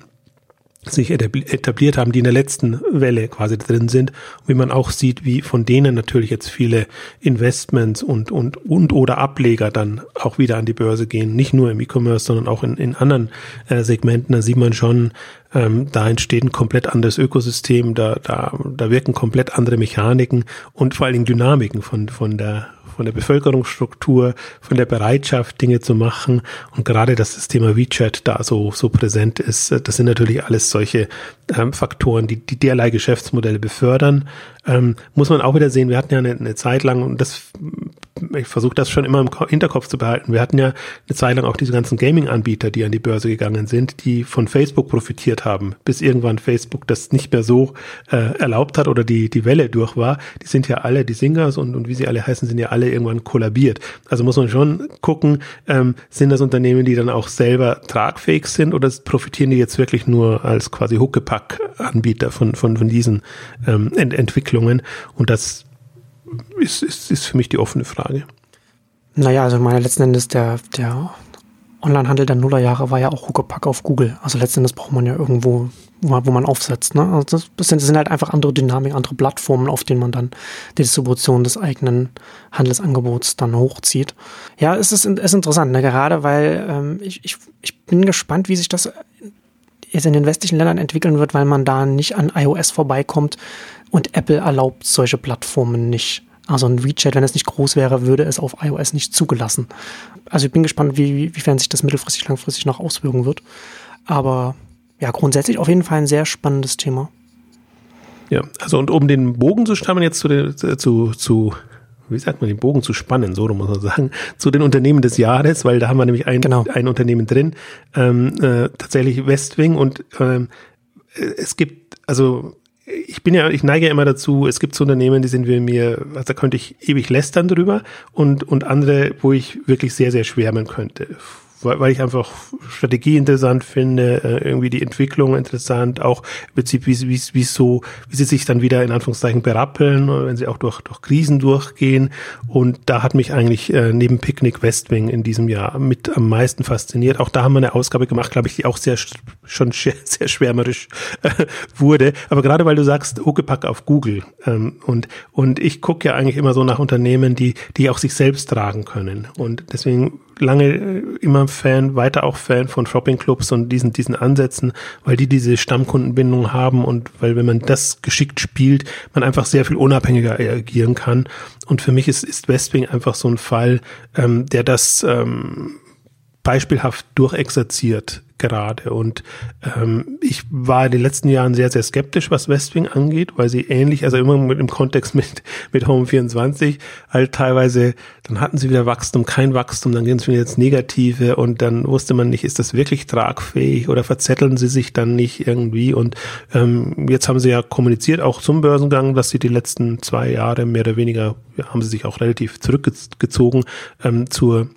sich etabliert haben, die in der letzten Welle quasi drin sind. Und wie man auch sieht, wie von denen natürlich jetzt viele Investments und, und, und oder Ableger dann auch wieder an die Börse gehen. Nicht nur im E-Commerce, sondern auch in, in anderen äh, Segmenten. Da sieht man schon, ähm, da entsteht ein komplett anderes Ökosystem, da, da, da wirken komplett andere Mechaniken und vor allen Dingen Dynamiken von, von der, von der Bevölkerungsstruktur, von der Bereitschaft, Dinge zu machen. Und gerade, dass das Thema WeChat da so, so präsent ist, äh, das sind natürlich alles solche ähm, Faktoren, die, die derlei Geschäftsmodelle befördern. Ähm, muss man auch wieder sehen, wir hatten ja eine, eine Zeit lang, und das ich versuche das schon immer im Hinterkopf zu behalten. Wir hatten ja eine Zeit lang auch diese ganzen Gaming-Anbieter, die an die Börse gegangen sind, die von Facebook profitiert haben, bis irgendwann Facebook das nicht mehr so äh, erlaubt hat oder die, die Welle durch war. Die sind ja alle, die Singers und, und wie sie alle heißen, sind ja alle irgendwann kollabiert. Also muss man schon gucken, ähm, sind das Unternehmen, die dann auch selber tragfähig sind oder profitieren die jetzt wirklich nur als quasi Huckepack-Anbieter von, von, von diesen ähm, Ent Entwicklungen? Und das ist, ist, ist für mich die offene Frage. Naja, also meine letzten Endes der, der Onlinehandel der Nullerjahre war ja auch Huckepack auf Google. Also letzten Endes braucht man ja irgendwo, wo man, aufsetzt. Ne? Also das, sind, das sind halt einfach andere Dynamiken, andere Plattformen, auf denen man dann die Distribution des eigenen Handelsangebots dann hochzieht. Ja, es ist, ist interessant, ne? gerade weil ähm, ich, ich, ich bin gespannt, wie sich das jetzt in den westlichen Ländern entwickeln wird, weil man da nicht an iOS vorbeikommt und Apple erlaubt solche Plattformen nicht. Also ein WeChat, wenn es nicht groß wäre, würde es auf iOS nicht zugelassen. Also ich bin gespannt, wie, wiefern sich das mittelfristig, langfristig noch auswirken wird. Aber ja, grundsätzlich auf jeden Fall ein sehr spannendes Thema. Ja, also und um den Bogen zu stammen jetzt zu, den, zu, zu wie sagt man, den Bogen zu spannen, so muss man sagen, zu den Unternehmen des Jahres, weil da haben wir nämlich ein, genau. ein Unternehmen drin, ähm, äh, tatsächlich Westwing und ähm, es gibt, also ich bin ja, ich neige ja immer dazu, es gibt so Unternehmen, die sind wir mir, also da könnte ich ewig lästern drüber und, und andere, wo ich wirklich sehr, sehr schwärmen könnte weil, weil ich einfach Strategie interessant finde, äh, irgendwie die Entwicklung interessant, auch im Prinzip, wie, wie, wie so, wie sie sich dann wieder in Anführungszeichen berappeln, wenn sie auch durch, durch Krisen durchgehen. Und da hat mich eigentlich äh, neben Picnic Westwing in diesem Jahr mit am meisten fasziniert. Auch da haben wir eine Ausgabe gemacht, glaube ich, die auch sehr schon sehr, sehr schwärmerisch äh, wurde. Aber gerade weil du sagst, Huckepack auf Google ähm, und und ich gucke ja eigentlich immer so nach Unternehmen, die die auch sich selbst tragen können. Und deswegen lange äh, immer Fan, weiter auch Fan von Shopping-Clubs und diesen, diesen Ansätzen, weil die diese Stammkundenbindung haben und weil, wenn man das geschickt spielt, man einfach sehr viel unabhängiger reagieren kann. Und für mich ist, ist Westwing einfach so ein Fall, ähm, der das ähm, beispielhaft durchexerziert gerade. Und ähm, ich war in den letzten Jahren sehr, sehr skeptisch, was Westwing angeht, weil sie ähnlich, also immer mit, im Kontext mit, mit Home 24, halt teilweise, dann hatten sie wieder Wachstum, kein Wachstum, dann gehen sie wieder ins Negative und dann wusste man nicht, ist das wirklich tragfähig oder verzetteln sie sich dann nicht irgendwie. Und ähm, jetzt haben sie ja kommuniziert, auch zum Börsengang, dass sie die letzten zwei Jahre mehr oder weniger, ja, haben sie sich auch relativ zurückgezogen ähm, zur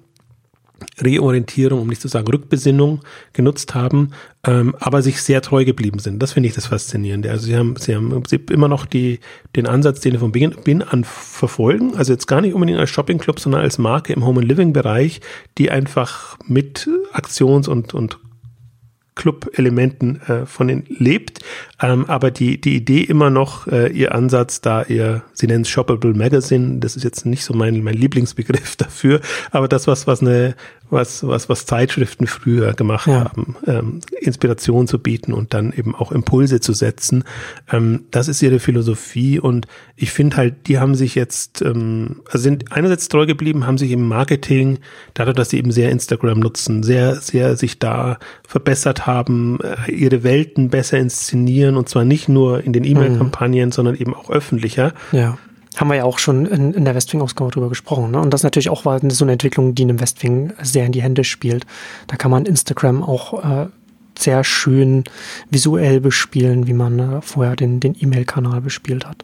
Reorientierung, um nicht zu sagen Rückbesinnung genutzt haben, ähm, aber sich sehr treu geblieben sind. Das finde ich das Faszinierende. Also sie haben, sie haben im Prinzip immer noch die, den Ansatz, den sie von Beginn an verfolgen. Also jetzt gar nicht unbedingt als Shopping-Club, sondern als Marke im Home-and-Living-Bereich, die einfach mit Aktions- und, und Club-Elementen äh, von ihnen lebt. Ähm, aber die, die Idee immer noch, äh, ihr Ansatz, da ihr, sie nennen es Shoppable Magazine, das ist jetzt nicht so mein, mein Lieblingsbegriff dafür, aber das, was, was eine, was, was, was Zeitschriften früher gemacht ja. haben, ähm, Inspiration zu bieten und dann eben auch Impulse zu setzen. Ähm, das ist ihre Philosophie und ich finde halt, die haben sich jetzt, ähm, also sind einerseits treu geblieben, haben sich im Marketing, dadurch, dass sie eben sehr Instagram nutzen, sehr, sehr sich da verbessert haben, äh, ihre Welten besser inszenieren und zwar nicht nur in den E-Mail-Kampagnen, mhm. sondern eben auch öffentlicher. Ja. Haben wir ja auch schon in, in der Westwing-Ausgabe drüber gesprochen. Ne? Und das ist natürlich auch so eine Entwicklung, die einem Westwing sehr in die Hände spielt. Da kann man Instagram auch äh, sehr schön visuell bespielen, wie man äh, vorher den, den E-Mail-Kanal bespielt hat.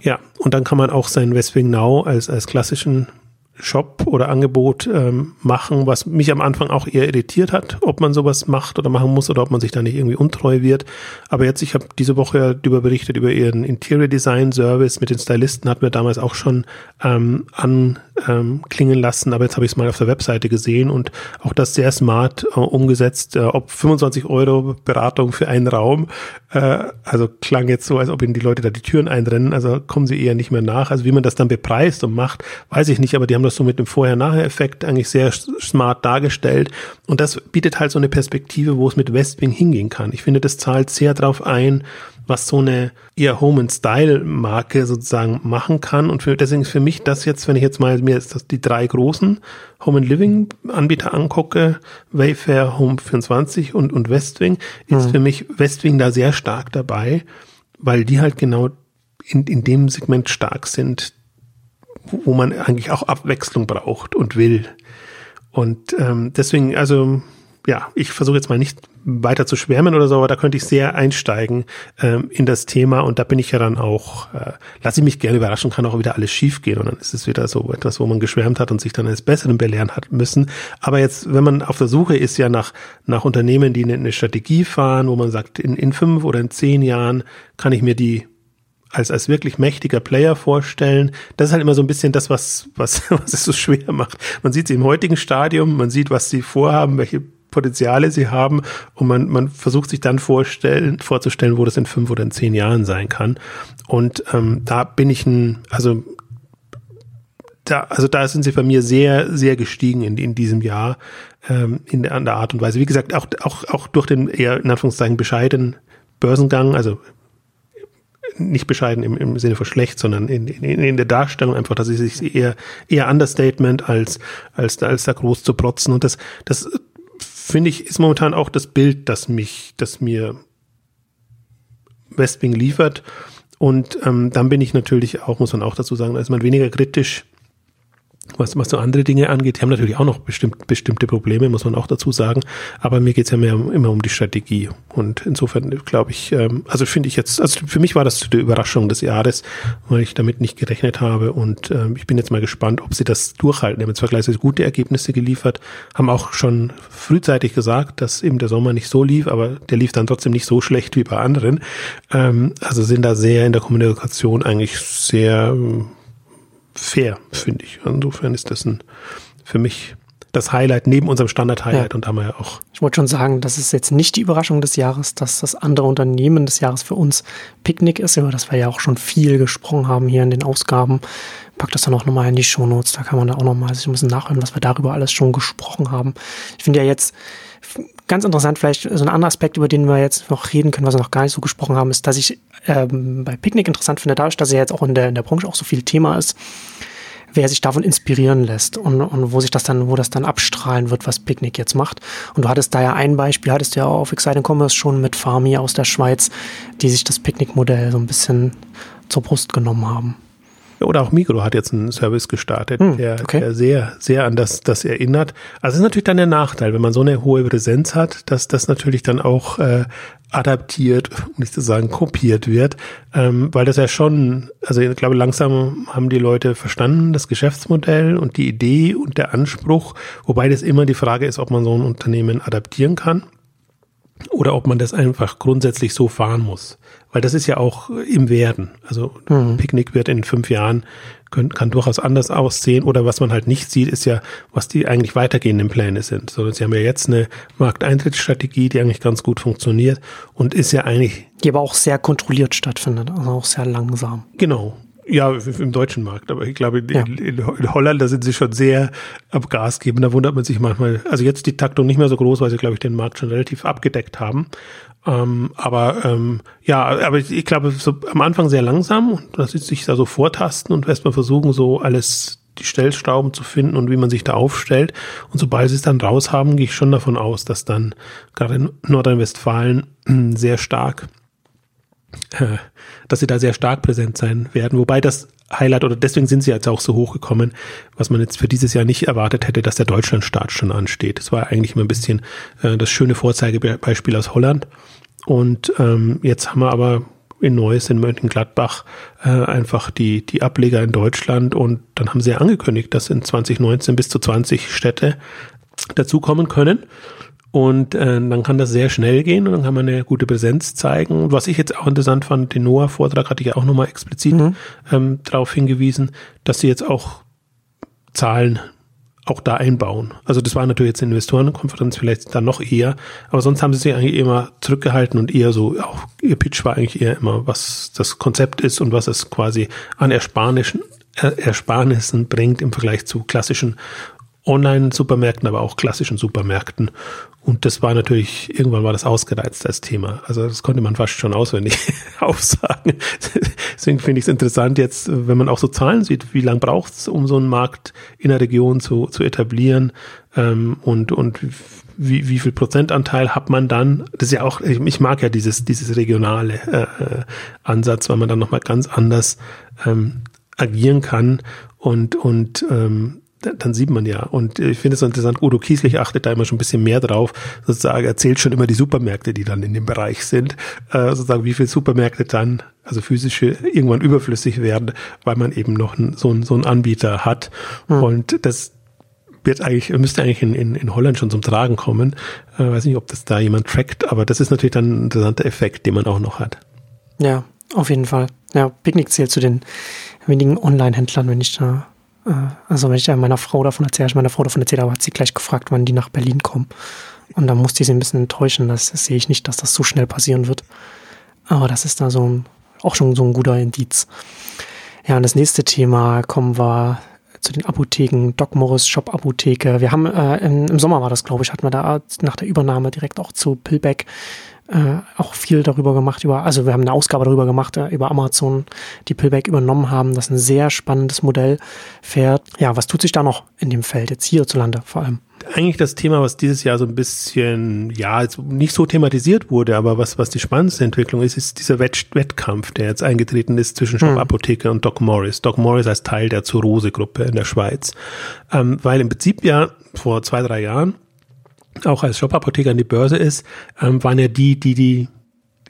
Ja, und dann kann man auch sein Westwing Now als, als klassischen Shop oder Angebot ähm, machen, was mich am Anfang auch eher irritiert hat, ob man sowas macht oder machen muss oder ob man sich da nicht irgendwie untreu wird. Aber jetzt, ich habe diese Woche ja darüber berichtet, über ihren Interior Design Service mit den Stylisten, hat mir damals auch schon ähm, anklingen ähm, lassen, aber jetzt habe ich es mal auf der Webseite gesehen und auch das sehr smart äh, umgesetzt, äh, ob 25 Euro Beratung für einen Raum, äh, also klang jetzt so, als ob ihnen die Leute da die Türen einrennen, also kommen sie eher nicht mehr nach. Also wie man das dann bepreist und macht, weiß ich nicht, aber die haben das so mit dem Vorher-Nachher-Effekt eigentlich sehr smart dargestellt. Und das bietet halt so eine Perspektive, wo es mit Westwing hingehen kann. Ich finde, das zahlt sehr darauf ein, was so eine eher Home and Style Marke sozusagen machen kann. Und für, deswegen ist für mich das jetzt, wenn ich jetzt mal mir jetzt die drei großen Home and Living Anbieter angucke, Wayfair, Home 24 und, und Westwing, ist mhm. für mich Westwing da sehr stark dabei, weil die halt genau in, in dem Segment stark sind, wo man eigentlich auch Abwechslung braucht und will. Und ähm, deswegen, also ja, ich versuche jetzt mal nicht weiter zu schwärmen oder so, aber da könnte ich sehr einsteigen ähm, in das Thema und da bin ich ja dann auch, äh, lasse ich mich gerne überraschen, kann auch wieder alles schief gehen und dann ist es wieder so etwas, wo man geschwärmt hat und sich dann als Besseren belehren hat müssen. Aber jetzt, wenn man auf der Suche ist ja nach, nach Unternehmen, die eine, eine Strategie fahren, wo man sagt, in, in fünf oder in zehn Jahren kann ich mir die als, als wirklich mächtiger Player vorstellen. Das ist halt immer so ein bisschen das, was, was, was es so schwer macht. Man sieht sie im heutigen Stadium, man sieht, was sie vorhaben, welche Potenziale sie haben und man, man versucht sich dann vorstellen, vorzustellen, wo das in fünf oder in zehn Jahren sein kann. Und ähm, da bin ich ein, also da, also da sind sie bei mir sehr, sehr gestiegen in, in diesem Jahr ähm, in der, an der Art und Weise. Wie gesagt, auch, auch, auch durch den eher in Anführungszeichen bescheidenen Börsengang, also nicht bescheiden im, im Sinne von schlecht, sondern in, in, in der Darstellung einfach, dass sie sich eher, eher Understatement als, als, als da groß zu protzen. Und das, das finde ich, ist momentan auch das Bild, das mich, das mir Westwing liefert. Und ähm, dann bin ich natürlich auch, muss man auch dazu sagen, da ist man weniger kritisch was, was so andere Dinge angeht, die haben natürlich auch noch bestimmt, bestimmte Probleme, muss man auch dazu sagen. Aber mir geht's ja mehr immer um die Strategie. Und insofern glaube ich, ähm, also finde ich jetzt, also für mich war das die Überraschung des Jahres, weil ich damit nicht gerechnet habe. Und ähm, ich bin jetzt mal gespannt, ob sie das durchhalten. Die haben zwar gleichzeitig gute Ergebnisse geliefert, haben auch schon frühzeitig gesagt, dass eben der Sommer nicht so lief, aber der lief dann trotzdem nicht so schlecht wie bei anderen. Ähm, also sind da sehr in der Kommunikation eigentlich sehr fair, finde ich. Insofern ist das ein, für mich das Highlight neben unserem Standard-Highlight ja. und da haben wir ja auch. Ich wollte schon sagen, das ist jetzt nicht die Überraschung des Jahres, dass das andere Unternehmen des Jahres für uns Picknick ist, über das wir ja auch schon viel gesprochen haben hier in den Ausgaben. Pack das dann auch nochmal in die Shownotes, da kann man da auch nochmal sich ein bisschen nachhören, was wir darüber alles schon gesprochen haben. Ich finde ja jetzt ganz interessant, vielleicht so ein anderer Aspekt, über den wir jetzt noch reden können, was wir noch gar nicht so gesprochen haben, ist, dass ich ähm, bei Picknick interessant finde, dadurch, dass er jetzt auch in der, in der Branche auch so viel Thema ist, wer sich davon inspirieren lässt und, und wo sich das dann, wo das dann abstrahlen wird, was Picknick jetzt macht. Und du hattest da ja ein Beispiel, hattest du ja auf Exciting Commerce schon mit Farmi aus der Schweiz, die sich das Picknick-Modell so ein bisschen zur Brust genommen haben. Oder auch Migro hat jetzt einen Service gestartet, hm, der, okay. der sehr, sehr an das, das erinnert. Also es ist natürlich dann der Nachteil, wenn man so eine hohe Präsenz hat, dass das natürlich dann auch äh, adaptiert, um nicht zu sagen kopiert wird, ähm, weil das ja schon, also ich glaube, langsam haben die Leute verstanden, das Geschäftsmodell und die Idee und der Anspruch, wobei das immer die Frage ist, ob man so ein Unternehmen adaptieren kann oder ob man das einfach grundsätzlich so fahren muss. Weil das ist ja auch im Werden. Also mhm. Picknick wird in fünf Jahren, können, kann durchaus anders aussehen. Oder was man halt nicht sieht, ist ja, was die eigentlich weitergehenden Pläne sind. Sondern sie haben ja jetzt eine Markteintrittsstrategie, die eigentlich ganz gut funktioniert und ist ja eigentlich. Die aber auch sehr kontrolliert stattfindet, also auch sehr langsam. Genau. Ja, im deutschen Markt, aber ich glaube, in, ja. in, Holland, da sind sie schon sehr am Gas geben. Da wundert man sich manchmal, also jetzt die Taktung nicht mehr so groß, weil sie, glaube ich, den Markt schon relativ abgedeckt haben. Ähm, aber ähm, ja, aber ich, ich glaube, so am Anfang sehr langsam und das ist sich da so vortasten und erstmal versuchen, so alles die Stellstauben zu finden und wie man sich da aufstellt. Und sobald sie es dann raus haben, gehe ich schon davon aus, dass dann gerade in Nordrhein-Westfalen sehr stark dass sie da sehr stark präsent sein werden. Wobei das Highlight oder deswegen sind sie jetzt auch so hochgekommen, was man jetzt für dieses Jahr nicht erwartet hätte, dass der Deutschlandstart schon ansteht. Das war eigentlich immer ein bisschen äh, das schöne Vorzeigebeispiel aus Holland. Und ähm, jetzt haben wir aber in Neuss, in Mönchengladbach äh, einfach die, die Ableger in Deutschland und dann haben sie ja angekündigt, dass in 2019 bis zu 20 Städte dazukommen können. Und äh, dann kann das sehr schnell gehen und dann kann man eine gute Präsenz zeigen. Und was ich jetzt auch interessant fand, den Noah-Vortrag hatte ich ja auch nochmal explizit mhm. ähm, darauf hingewiesen, dass sie jetzt auch Zahlen auch da einbauen. Also das war natürlich jetzt eine Investorenkonferenz vielleicht dann noch eher, aber sonst haben sie sich eigentlich immer zurückgehalten und eher so, auch ihr Pitch war eigentlich eher immer, was das Konzept ist und was es quasi an Ersparnissen, Ersparnissen bringt im Vergleich zu klassischen Online-Supermärkten, aber auch klassischen Supermärkten. Und das war natürlich, irgendwann war das ausgereizt als Thema. Also das konnte man fast schon auswendig aufsagen. Deswegen finde ich es interessant jetzt, wenn man auch so Zahlen sieht, wie lange braucht es, um so einen Markt in der Region zu, zu etablieren ähm, und, und wie, wie viel Prozentanteil hat man dann? Das ist ja auch, ich, ich mag ja dieses, dieses regionale äh, äh Ansatz, weil man dann nochmal ganz anders ähm, agieren kann und, und ähm, dann sieht man ja. Und ich finde es so interessant, Udo Kieslich achtet da immer schon ein bisschen mehr drauf, sozusagen erzählt schon immer die Supermärkte, die dann in dem Bereich sind, äh, sozusagen wie viele Supermärkte dann, also physische, irgendwann überflüssig werden, weil man eben noch so, ein, so einen Anbieter hat. Mhm. Und das wird eigentlich, müsste eigentlich in, in, in Holland schon zum Tragen kommen. Äh, weiß nicht, ob das da jemand trackt, aber das ist natürlich dann ein interessanter Effekt, den man auch noch hat. Ja, auf jeden Fall. Ja, Picknick zählt zu den wenigen Online-Händlern, wenn ich da äh, also wenn ich meiner Frau davon erzähle, ich meiner Frau davon erzählt habe, hat sie gleich gefragt, wann die nach Berlin kommen. Und da musste ich sie ein bisschen enttäuschen. Das, das sehe ich nicht, dass das so schnell passieren wird. Aber das ist da so ein, auch schon so ein guter Indiz. Ja, und das nächste Thema kommen wir zu den Apotheken, Doc Morris Shop Apotheke. Wir haben äh, im, im, Sommer war das, glaube ich, hatten wir da nach der Übernahme direkt auch zu Pillback äh, auch viel darüber gemacht, über, also wir haben eine Ausgabe darüber gemacht, äh, über Amazon, die Pillback übernommen haben, das ein sehr spannendes Modell fährt. Ja, was tut sich da noch in dem Feld, jetzt hierzulande vor allem? Eigentlich das Thema, was dieses Jahr so ein bisschen, ja, jetzt nicht so thematisiert wurde, aber was, was die spannendste Entwicklung ist, ist dieser Wett Wettkampf, der jetzt eingetreten ist zwischen Shop hm. Apotheke und Doc Morris. Doc Morris als Teil der Zurose-Gruppe in der Schweiz. Ähm, weil im Prinzip ja vor zwei, drei Jahren auch als Shop-Apotheker an die Börse ist, ähm, waren ja die, die die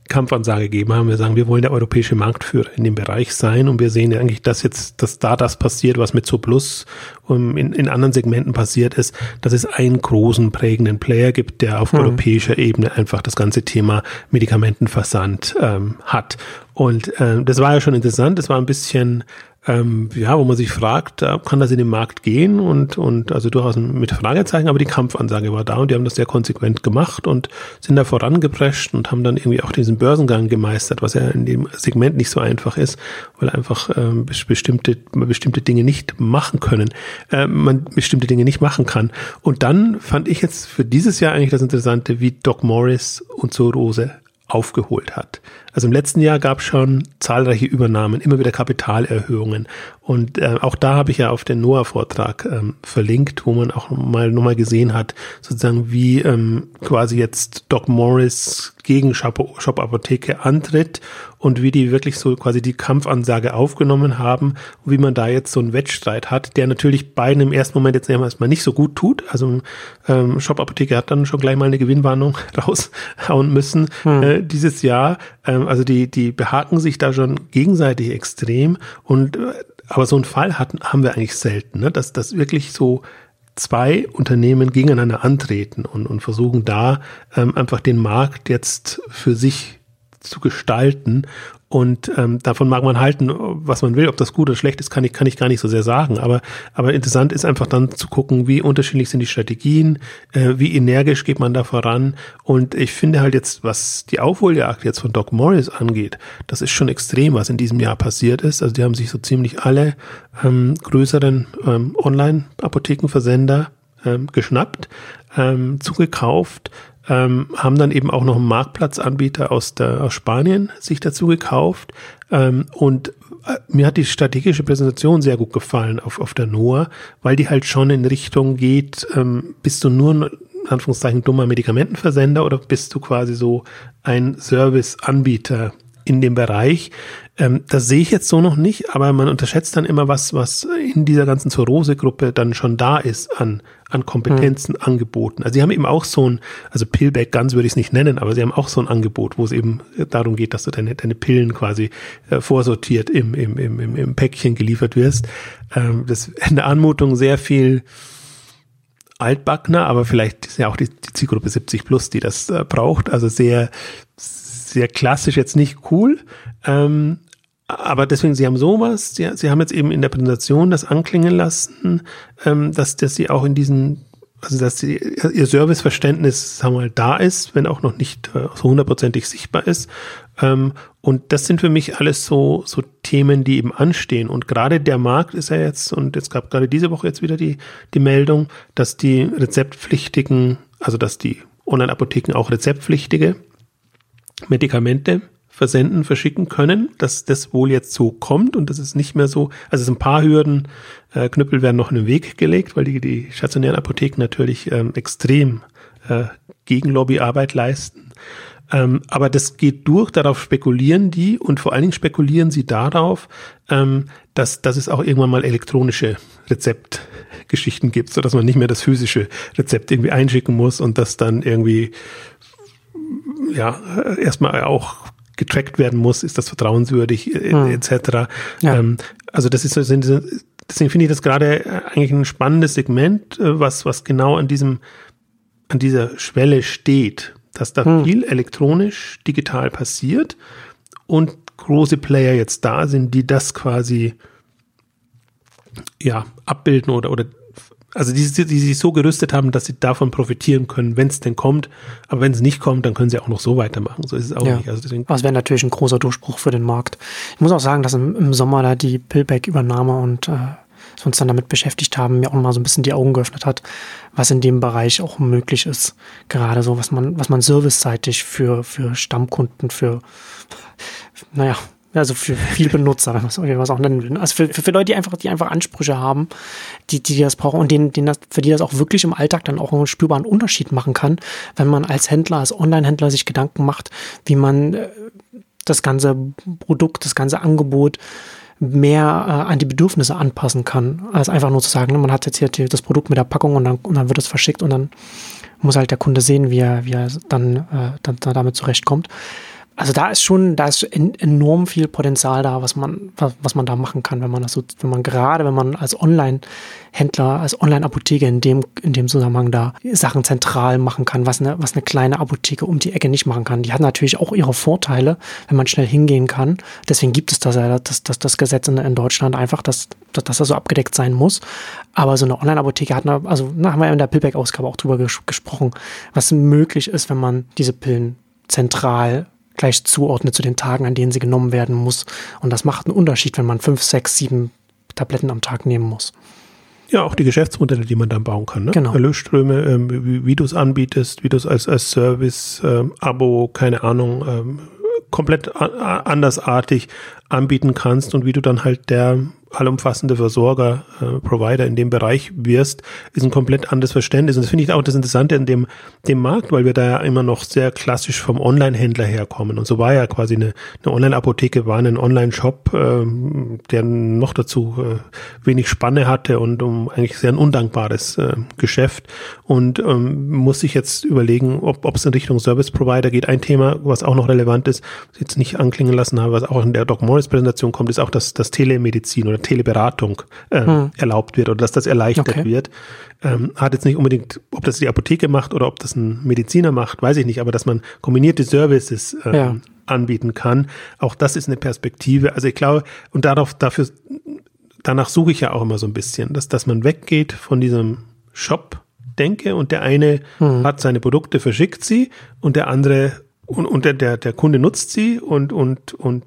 Kampfansage gegeben haben. Wir sagen, wir wollen der europäische Marktführer in dem Bereich sein und wir sehen ja eigentlich, dass jetzt, dass da das passiert, was mit Plus um, in, in anderen Segmenten passiert ist, dass es einen großen prägenden Player gibt, der auf mhm. europäischer Ebene einfach das ganze Thema Medikamentenversand ähm, hat. Und äh, das war ja schon interessant, das war ein bisschen ähm, ja, wo man sich fragt, äh, kann das in den Markt gehen und, und also durchaus mit Fragezeichen, aber die Kampfansage war da und die haben das sehr konsequent gemacht und sind da vorangeprescht und haben dann irgendwie auch diesen Börsengang gemeistert, was ja in dem Segment nicht so einfach ist, weil einfach ähm, bestimmte, bestimmte Dinge nicht machen können, äh, man bestimmte Dinge nicht machen kann. Und dann fand ich jetzt für dieses Jahr eigentlich das Interessante, wie Doc Morris und so Rose aufgeholt hat. Also im letzten Jahr gab es schon zahlreiche Übernahmen, immer wieder Kapitalerhöhungen. Und äh, auch da habe ich ja auf den Noah-Vortrag ähm, verlinkt, wo man auch mal nochmal gesehen hat, sozusagen wie ähm, quasi jetzt Doc Morris gegen Shop, Shop Apotheke antritt und wie die wirklich so quasi die Kampfansage aufgenommen haben und wie man da jetzt so einen Wettstreit hat, der natürlich beiden im ersten Moment jetzt erstmal nicht so gut tut. Also ähm, Shop Apotheke hat dann schon gleich mal eine Gewinnwarnung raushauen müssen hm. äh, dieses Jahr. Ähm, also die, die behaken sich da schon gegenseitig extrem und äh, aber so einen Fall hatten, haben wir eigentlich selten, ne? dass das wirklich so zwei Unternehmen gegeneinander antreten und, und versuchen da ähm, einfach den Markt jetzt für sich zu gestalten und ähm, davon mag man halten, was man will, ob das gut oder schlecht ist, kann ich, kann ich gar nicht so sehr sagen. Aber, aber interessant ist einfach dann zu gucken, wie unterschiedlich sind die Strategien, äh, wie energisch geht man da voran. Und ich finde halt jetzt, was die Aufholjagd jetzt von Doc Morris angeht, das ist schon extrem, was in diesem Jahr passiert ist. Also die haben sich so ziemlich alle ähm, größeren ähm, Online-Apothekenversender ähm, geschnappt, ähm, zugekauft, ähm, haben dann eben auch noch einen Marktplatzanbieter aus, der, aus Spanien sich dazu gekauft. Ähm, und äh, mir hat die strategische Präsentation sehr gut gefallen auf, auf der NOAA, weil die halt schon in Richtung geht, ähm, bist du nur ein Anführungszeichen dummer Medikamentenversender oder bist du quasi so ein Serviceanbieter in dem Bereich. Ähm, das sehe ich jetzt so noch nicht, aber man unterschätzt dann immer was, was in dieser ganzen Zurose-Gruppe dann schon da ist an, an Kompetenzen, mhm. Angeboten. Also sie haben eben auch so ein, also Pillback ganz würde ich es nicht nennen, aber sie haben auch so ein Angebot, wo es eben darum geht, dass du deine, deine Pillen quasi äh, vorsortiert im, im, im, im, im Päckchen geliefert wirst. Ähm, das in der Anmutung sehr viel altbackner, aber vielleicht ist ja auch die, die Zielgruppe 70 plus, die das äh, braucht. Also sehr, sehr klassisch jetzt nicht cool. Ähm, aber deswegen, sie haben sowas, sie, sie haben jetzt eben in der Präsentation das anklingen lassen, ähm, dass, dass sie auch in diesen, also dass sie, ihr Serviceverständnis, sagen wir mal, da ist, wenn auch noch nicht äh, so hundertprozentig sichtbar ist. Ähm, und das sind für mich alles so, so Themen, die eben anstehen. Und gerade der Markt ist ja jetzt, und es gab gerade diese Woche jetzt wieder die, die Meldung, dass die rezeptpflichtigen, also dass die Online-Apotheken auch rezeptpflichtige Medikamente versenden, verschicken können, dass das wohl jetzt so kommt und das ist nicht mehr so, also es sind ein paar Hürden, äh, Knüppel werden noch in den Weg gelegt, weil die, die stationären Apotheken natürlich ähm, extrem äh, Gegenlobbyarbeit leisten. Ähm, aber das geht durch, darauf spekulieren die und vor allen Dingen spekulieren sie darauf, ähm, dass, dass es auch irgendwann mal elektronische Rezeptgeschichten gibt, so dass man nicht mehr das physische Rezept irgendwie einschicken muss und das dann irgendwie ja erstmal auch getrackt werden muss, ist das vertrauenswürdig äh, hm. etc. Ja. Ähm, also das ist sind deswegen finde ich das gerade äh, eigentlich ein spannendes Segment, äh, was was genau an diesem an dieser Schwelle steht, dass da hm. viel elektronisch digital passiert und große Player jetzt da sind, die das quasi ja abbilden oder oder also die, die sich so gerüstet haben, dass sie davon profitieren können, wenn es denn kommt. Aber wenn es nicht kommt, dann können sie auch noch so weitermachen. So ist es auch ja. nicht. Also deswegen es wäre natürlich ein großer Durchbruch für den Markt. Ich muss auch sagen, dass im, im Sommer da die Pillback-Übernahme und äh, wir uns dann damit beschäftigt haben, mir auch mal so ein bisschen die Augen geöffnet hat, was in dem Bereich auch möglich ist. Gerade so, was man, was man serviceseitig für, für Stammkunden, für, naja, also für viele Benutzer, wenn man es auch nennen will. Also für, für, für, Leute, die einfach, die einfach Ansprüche haben, die, die das brauchen und denen, denen das, für die das auch wirklich im Alltag dann auch einen spürbaren Unterschied machen kann, wenn man als Händler, als Online-Händler sich Gedanken macht, wie man äh, das ganze Produkt, das ganze Angebot mehr äh, an die Bedürfnisse anpassen kann, als einfach nur zu sagen, ne, man hat jetzt hier das Produkt mit der Packung und dann, und dann wird es verschickt und dann muss halt der Kunde sehen, wie er, wie er dann, äh, dann damit zurechtkommt also da ist schon, da ist enorm viel Potenzial da, was man, was man da machen kann, wenn man das so, wenn man gerade, wenn man als Online-Händler, als Online-Apotheke in dem, in dem Zusammenhang da Sachen zentral machen kann, was eine, was eine kleine Apotheke um die Ecke nicht machen kann. Die hat natürlich auch ihre Vorteile, wenn man schnell hingehen kann. Deswegen gibt es das ja, das, das, das Gesetz in, in Deutschland einfach, dass, dass, dass das so abgedeckt sein muss. Aber so eine Online-Apotheke hat, also, da haben wir in der Pillback-Ausgabe auch drüber ges gesprochen, was möglich ist, wenn man diese Pillen zentral gleich zuordnet zu den Tagen, an denen sie genommen werden muss. Und das macht einen Unterschied, wenn man fünf, sechs, sieben Tabletten am Tag nehmen muss. Ja, auch die Geschäftsmodelle, die man dann bauen kann. Ne? Genau. Erlösströme, ähm, wie, wie du es anbietest, wie du es als, als Service, ähm, Abo, keine Ahnung, ähm, komplett andersartig anbieten kannst und wie du dann halt der allumfassende Versorger, äh, Provider in dem Bereich wirst, ist ein komplett anderes Verständnis. Und das finde ich auch das Interessante an dem, dem Markt, weil wir da ja immer noch sehr klassisch vom Online-Händler herkommen. Und so war ja quasi eine, eine Online-Apotheke, war ein Online-Shop, ähm, der noch dazu äh, wenig Spanne hatte und um eigentlich sehr ein undankbares äh, Geschäft. Und ähm, muss sich jetzt überlegen, ob es in Richtung Service-Provider geht. Ein Thema, was auch noch relevant ist, was ich jetzt nicht anklingen lassen habe, was auch in der Doc Morris-Präsentation kommt, ist auch das, das Telemedizin oder Teleberatung äh, hm. erlaubt wird oder dass das erleichtert okay. wird. Ähm, hat jetzt nicht unbedingt, ob das die Apotheke macht oder ob das ein Mediziner macht, weiß ich nicht, aber dass man kombinierte Services ähm, ja. anbieten kann, auch das ist eine Perspektive. Also ich glaube, und darauf, dafür, danach suche ich ja auch immer so ein bisschen, dass, dass man weggeht von diesem Shop, denke und der eine hm. hat seine Produkte, verschickt sie und der andere und, und der, der, der Kunde nutzt sie und, und, und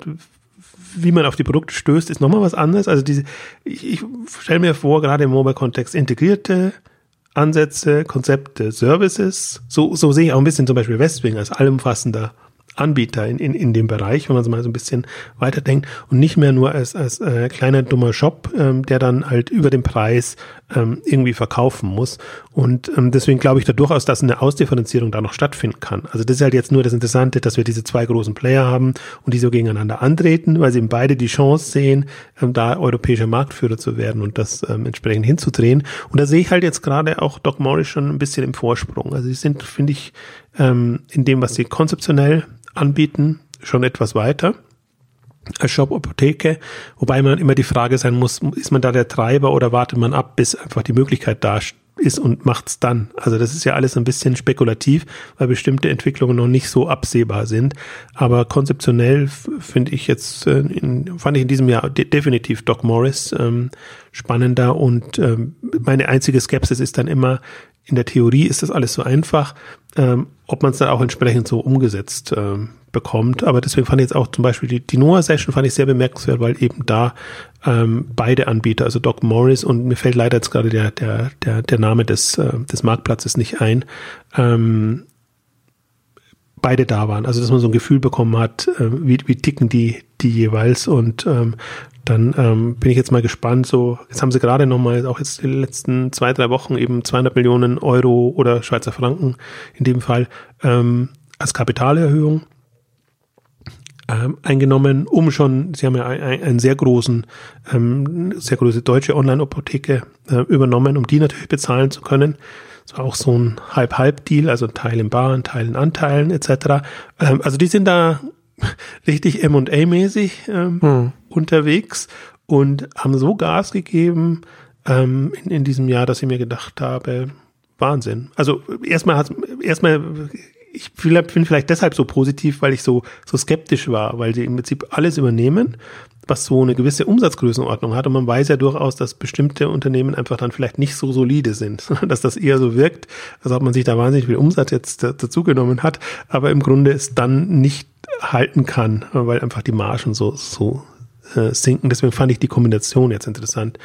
wie man auf die Produkte stößt, ist nochmal was anderes. Also diese, ich, ich stelle mir vor, gerade im Mobile-Kontext, integrierte Ansätze, Konzepte, Services. So, so sehe ich auch ein bisschen zum Beispiel Westwing als allumfassender Anbieter in, in, in dem Bereich, wenn man so mal so ein bisschen weiterdenkt und nicht mehr nur als, als äh, kleiner dummer Shop, ähm, der dann halt über den Preis ähm, irgendwie verkaufen muss. Und ähm, deswegen glaube ich da durchaus, dass eine Ausdifferenzierung da noch stattfinden kann. Also das ist halt jetzt nur das Interessante, dass wir diese zwei großen Player haben und die so gegeneinander antreten, weil sie eben beide die Chance sehen, ähm, da europäischer Marktführer zu werden und das ähm, entsprechend hinzudrehen. Und da sehe ich halt jetzt gerade auch Doc Morris schon ein bisschen im Vorsprung. Also sie sind, finde ich, ähm, in dem, was sie konzeptionell anbieten, schon etwas weiter als Shop Apotheke, wobei man immer die Frage sein muss, ist man da der Treiber oder wartet man ab, bis einfach die Möglichkeit da ist und macht's dann. Also das ist ja alles ein bisschen spekulativ, weil bestimmte Entwicklungen noch nicht so absehbar sind. Aber konzeptionell finde ich jetzt, äh, in, fand ich in diesem Jahr de definitiv Doc Morris ähm, spannender und ähm, meine einzige Skepsis ist dann immer, in der Theorie ist das alles so einfach, ähm, ob man es dann auch entsprechend so umgesetzt ähm, bekommt. Aber deswegen fand ich jetzt auch zum Beispiel die, die Noah-Session fand ich sehr bemerkenswert, weil eben da ähm, beide Anbieter, also Doc Morris und mir fällt leider jetzt gerade der, der, der, der Name des, äh, des Marktplatzes nicht ein, ähm, beide da waren. Also dass man so ein Gefühl bekommen hat, äh, wie, wie ticken die, die jeweils und ähm, dann ähm, bin ich jetzt mal gespannt. So, jetzt haben sie gerade nochmal, auch jetzt die letzten zwei, drei Wochen eben 200 Millionen Euro oder Schweizer Franken in dem Fall ähm, als Kapitalerhöhung ähm, eingenommen, um schon, sie haben ja einen, einen sehr großen, ähm, sehr große deutsche Online-Apotheke äh, übernommen, um die natürlich bezahlen zu können. Das war auch so ein Halb-Halb-Deal, also ein Teil in Bar, ein Teil in Anteilen etc. Ähm, also die sind da richtig M&A-mäßig ähm, hm. Unterwegs und haben so Gas gegeben ähm, in, in diesem Jahr, dass ich mir gedacht habe, Wahnsinn. Also erstmal hat erstmal ich bin vielleicht deshalb so positiv, weil ich so, so skeptisch war, weil sie im Prinzip alles übernehmen, was so eine gewisse Umsatzgrößenordnung hat. Und man weiß ja durchaus, dass bestimmte Unternehmen einfach dann vielleicht nicht so solide sind, dass das eher so wirkt, als ob man sich da wahnsinnig viel Umsatz jetzt dazugenommen hat, aber im Grunde es dann nicht halten kann, weil einfach die Margen so, so äh, sinken. Deswegen fand ich die Kombination jetzt interessant.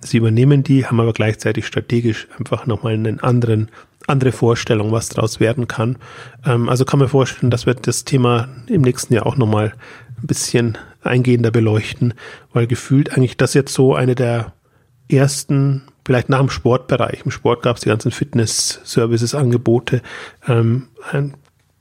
Sie übernehmen die, haben aber gleichzeitig strategisch einfach nochmal einen anderen andere Vorstellung, was daraus werden kann. Ähm, also kann man vorstellen, dass wir das Thema im nächsten Jahr auch nochmal ein bisschen eingehender beleuchten, weil gefühlt eigentlich das jetzt so eine der ersten, vielleicht nach dem Sportbereich, im Sport gab es die ganzen Fitness-Services, Angebote, ähm, ein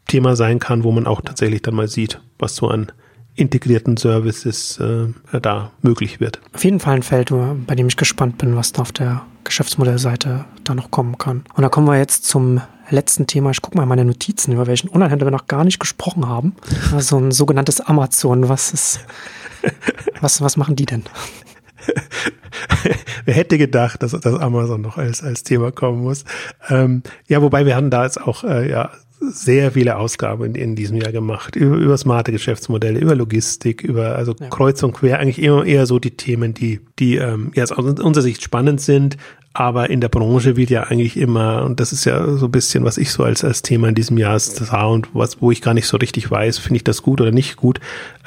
Thema sein kann, wo man auch tatsächlich dann mal sieht, was so an integrierten Services äh, da möglich wird. Auf jeden Fall ein Feld, bei dem ich gespannt bin, was da auf der Geschäftsmodellseite da noch kommen kann. Und da kommen wir jetzt zum letzten Thema. Ich gucke mal meine Notizen, über welchen Onlinehändler wir noch gar nicht gesprochen haben. Also ein sogenanntes Amazon. Was ist, was, was machen die denn? Wer hätte gedacht, dass, dass Amazon noch als, als Thema kommen muss? Ähm, ja, wobei wir hatten da jetzt auch äh, ja sehr viele Ausgaben in, in diesem Jahr gemacht. Über, über smarte Geschäftsmodelle, über Logistik, über also ja. Kreuz und Quer, eigentlich immer eher so die Themen, die, die ähm, ja, aus unserer Sicht spannend sind, aber in der Branche wird ja eigentlich immer, und das ist ja so ein bisschen, was ich so als, als Thema in diesem Jahr sah und was, wo ich gar nicht so richtig weiß, finde ich das gut oder nicht gut,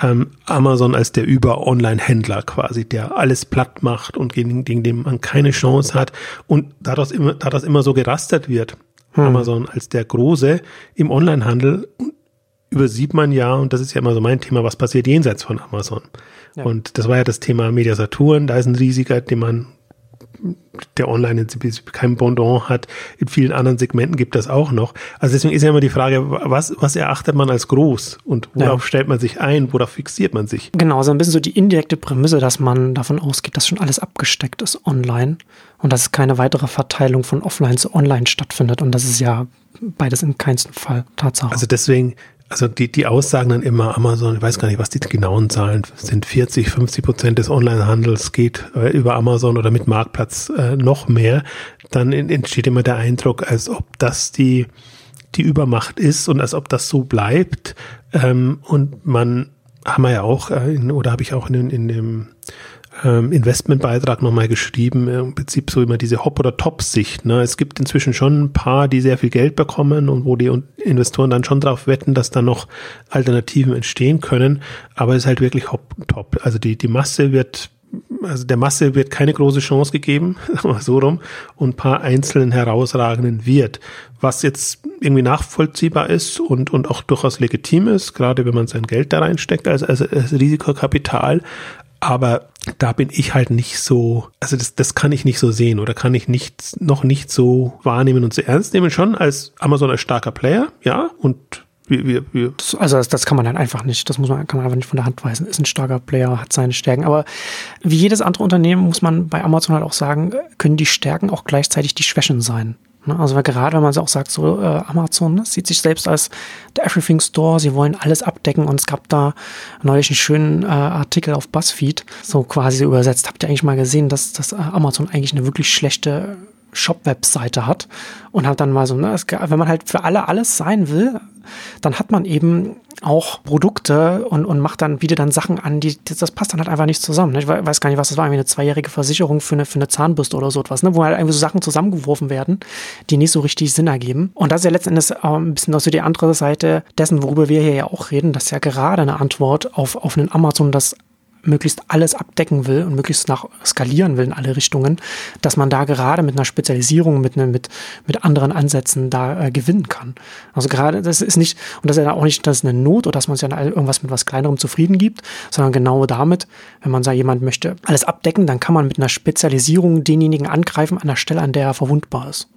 ähm, Amazon als der Über-Online-Händler quasi, der alles platt macht und gegen, gegen den man keine Chance hat und daraus immer, daraus immer so gerastert wird hm. Amazon als der Große im Onlinehandel übersieht man ja, und das ist ja immer so mein Thema, was passiert jenseits von Amazon. Ja. Und das war ja das Thema Media Saturn, da ist ein riesiger, den man der online kein Pendant hat. In vielen anderen Segmenten gibt das auch noch. Also deswegen ist ja immer die Frage, was, was erachtet man als groß und worauf ja. stellt man sich ein, worauf fixiert man sich? Genau, so ein bisschen so die indirekte Prämisse, dass man davon ausgeht, dass schon alles abgesteckt ist online und dass keine weitere Verteilung von offline zu online stattfindet. Und das ist ja beides in keinem Fall Tatsache. Also deswegen also die, die Aussagen dann immer Amazon, ich weiß gar nicht, was die genauen Zahlen sind, 40, 50 Prozent des Onlinehandels geht äh, über Amazon oder mit Marktplatz äh, noch mehr, dann entsteht immer der Eindruck, als ob das die, die Übermacht ist und als ob das so bleibt. Ähm, und man haben wir ja auch, äh, in, oder habe ich auch in, in dem ähm, Investmentbeitrag nochmal geschrieben, äh, im Prinzip so immer diese Hop- oder Top-Sicht. Ne? Es gibt inzwischen schon ein paar, die sehr viel Geld bekommen und wo die Investoren dann schon darauf wetten, dass da noch Alternativen entstehen können. Aber es ist halt wirklich Hop-Top. Also die, die Masse wird also der Masse wird keine große Chance gegeben, so rum, und ein paar einzelnen herausragenden wird. Was jetzt irgendwie nachvollziehbar ist und, und auch durchaus legitim ist, gerade wenn man sein Geld da reinsteckt als, als, als Risikokapital. Aber da bin ich halt nicht so, also das, das kann ich nicht so sehen oder kann ich nicht, noch nicht so wahrnehmen und so ernst nehmen. Schon als Amazon als starker Player, ja, und wir, wir, wir. Das, also das, das, kann man dann einfach nicht, das muss man, kann man einfach nicht von der Hand weisen. Ist ein starker Player, hat seine Stärken. Aber wie jedes andere Unternehmen muss man bei Amazon halt auch sagen, können die Stärken auch gleichzeitig die Schwächen sein. Ne? Also gerade wenn man auch sagt, so äh, Amazon ne, sieht sich selbst als der Everything Store, sie wollen alles abdecken und es gab da neulich einen schönen äh, Artikel auf BuzzFeed, so quasi übersetzt. Habt ihr eigentlich mal gesehen, dass, dass äh, Amazon eigentlich eine wirklich schlechte Shop-Webseite hat und hat dann mal so, ne, es, wenn man halt für alle alles sein will, dann hat man eben auch Produkte und, und macht dann, bietet dann Sachen an, die, das passt dann halt einfach nicht zusammen. Ne? Ich weiß gar nicht, was das war, irgendwie eine zweijährige Versicherung für eine, für eine Zahnbürste oder so etwas, ne? wo halt irgendwie so Sachen zusammengeworfen werden, die nicht so richtig Sinn ergeben. Und das ist ja letztendlich auch ein bisschen auch die andere Seite dessen, worüber wir hier ja auch reden, dass ja gerade eine Antwort auf, auf einen Amazon, das möglichst alles abdecken will und möglichst nach skalieren will in alle Richtungen, dass man da gerade mit einer Spezialisierung, mit, ne, mit, mit anderen Ansätzen da äh, gewinnen kann. Also gerade, das ist nicht, und das ist ja auch nicht, dass eine Not oder dass man sich an irgendwas mit was Kleinerem zufrieden gibt, sondern genau damit, wenn man sagt, jemand möchte alles abdecken, dann kann man mit einer Spezialisierung denjenigen angreifen an der Stelle, an der er verwundbar ist.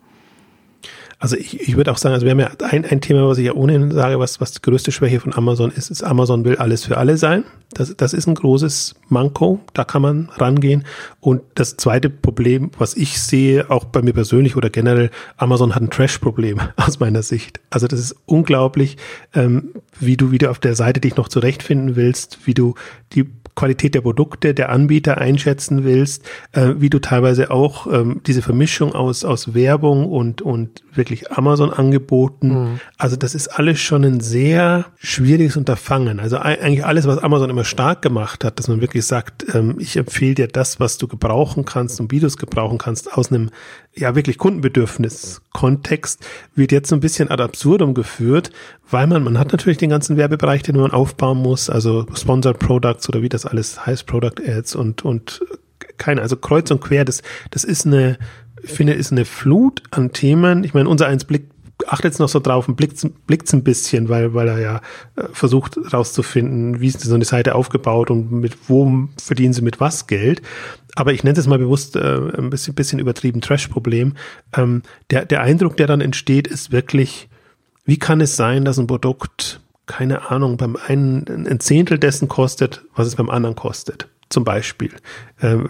Also ich, ich würde auch sagen, also wir haben ja ein, ein Thema, was ich ja ohnehin sage, was, was die größte Schwäche von Amazon ist, ist, Amazon will alles für alle sein. Das, das ist ein großes Manko, da kann man rangehen. Und das zweite Problem, was ich sehe, auch bei mir persönlich oder generell, Amazon hat ein Trash-Problem aus meiner Sicht. Also das ist unglaublich, ähm, wie du wieder auf der Seite dich noch zurechtfinden willst, wie du die Qualität der Produkte der Anbieter einschätzen willst, äh, wie du teilweise auch ähm, diese Vermischung aus, aus Werbung und, und wirklich Amazon-Angeboten, mhm. also das ist alles schon ein sehr schwieriges Unterfangen. Also eigentlich alles, was Amazon immer stark gemacht hat, dass man wirklich sagt, ähm, ich empfehle dir das, was du gebrauchen kannst und wie du es gebrauchen kannst, aus einem ja wirklich Kundenbedürfnis-Kontext, wird jetzt so ein bisschen ad absurdum geführt, weil man, man hat natürlich den ganzen Werbebereich, den man aufbauen muss, also Sponsored Products oder wie das alles heißt, Product Ads und, und keine, also kreuz und quer, das, das ist eine, ich finde, ist eine Flut an Themen. Ich meine, unser eins Blick achtet jetzt noch so drauf und blickt blickt's ein bisschen, weil, weil er ja äh, versucht rauszufinden, wie ist so eine Seite aufgebaut und mit wo verdienen sie mit was Geld. Aber ich nenne es mal bewusst äh, ein bisschen, bisschen übertrieben Trash-Problem. Ähm, der, der Eindruck, der dann entsteht, ist wirklich, wie kann es sein, dass ein Produkt, keine Ahnung, beim einen ein Zehntel dessen kostet, was es beim anderen kostet? Zum Beispiel. Ähm,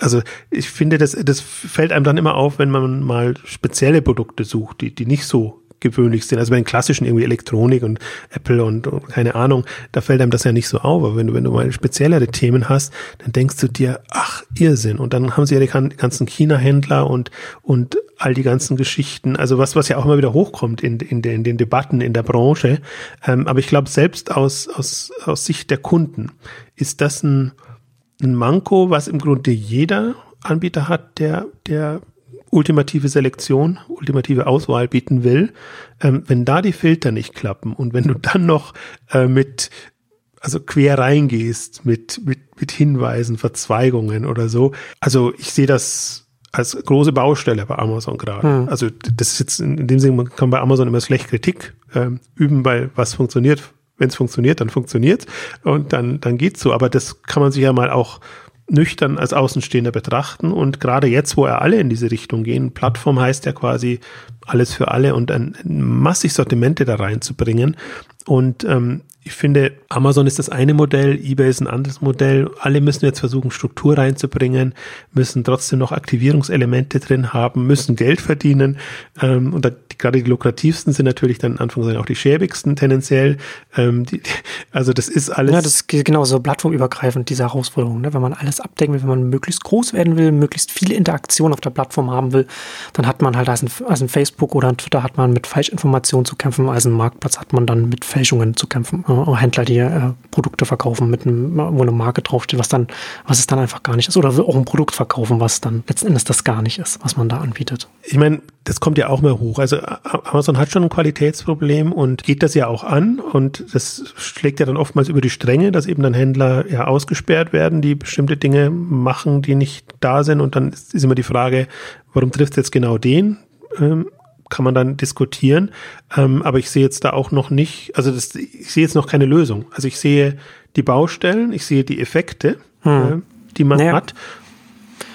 also ich finde, das, das fällt einem dann immer auf, wenn man mal spezielle Produkte sucht, die, die nicht so gewöhnlich sind. Also bei den klassischen irgendwie Elektronik und Apple und, und, keine Ahnung, da fällt einem das ja nicht so auf. Aber wenn du, wenn du mal speziellere Themen hast, dann denkst du dir, ach, Irrsinn. Und dann haben sie ja die ganzen China-Händler und, und all die ganzen Geschichten. Also was, was ja auch immer wieder hochkommt in, in, den, in den Debatten in der Branche. Ähm, aber ich glaube, selbst aus, aus, aus Sicht der Kunden ist das ein, ein Manko, was im Grunde jeder Anbieter hat, der, der ultimative Selektion, ultimative Auswahl bieten will, ähm, wenn da die Filter nicht klappen und wenn du dann noch äh, mit also quer reingehst mit, mit, mit Hinweisen, Verzweigungen oder so. Also ich sehe das als große Baustelle bei Amazon gerade. Hm. Also das ist jetzt in dem Sinne, man kann bei Amazon immer schlecht Kritik ähm, üben, weil was funktioniert, wenn es funktioniert, dann funktioniert und dann, dann geht's so. Aber das kann man sich ja mal auch nüchtern als Außenstehender betrachten. Und gerade jetzt, wo er alle in diese Richtung gehen, Plattform heißt ja quasi alles für alle und ein, ein massig Sortimente da reinzubringen. Und ähm, ich finde, Amazon ist das eine Modell, eBay ist ein anderes Modell. Alle müssen jetzt versuchen, Struktur reinzubringen, müssen trotzdem noch Aktivierungselemente drin haben, müssen Geld verdienen. Ähm, und da, die, gerade die lukrativsten sind natürlich dann Anführungszeichen auch die schäbigsten tendenziell. Ähm, die, also das ist alles. Ja, das ist genauso plattformübergreifend, diese Herausforderung. Ne? Wenn man alles abdecken will, wenn man möglichst groß werden will, möglichst viele Interaktionen auf der Plattform haben will, dann hat man halt als ein, als ein Facebook oder ein Twitter hat man mit Falschinformationen zu kämpfen, als ein Marktplatz hat man dann mit Fälschungen zu kämpfen. Äh, Händler, die äh, Produkte verkaufen mit einem, wo eine Marke draufsteht, was dann, was es dann einfach gar nicht ist. Oder auch ein Produkt verkaufen, was dann letzten Endes das gar nicht ist, was man da anbietet. Ich meine, das kommt ja auch mal hoch. Also Amazon hat schon ein Qualitätsproblem und geht das ja auch an und das schlägt ja dann oftmals über die Stränge, dass eben dann Händler ja ausgesperrt werden, die bestimmte Dinge machen, die nicht da sind und dann ist immer die Frage, warum trifft jetzt genau den? Ähm, kann man dann diskutieren. Ähm, aber ich sehe jetzt da auch noch nicht, also das, ich sehe jetzt noch keine Lösung. Also ich sehe die Baustellen, ich sehe die Effekte, hm. äh, die man naja. hat.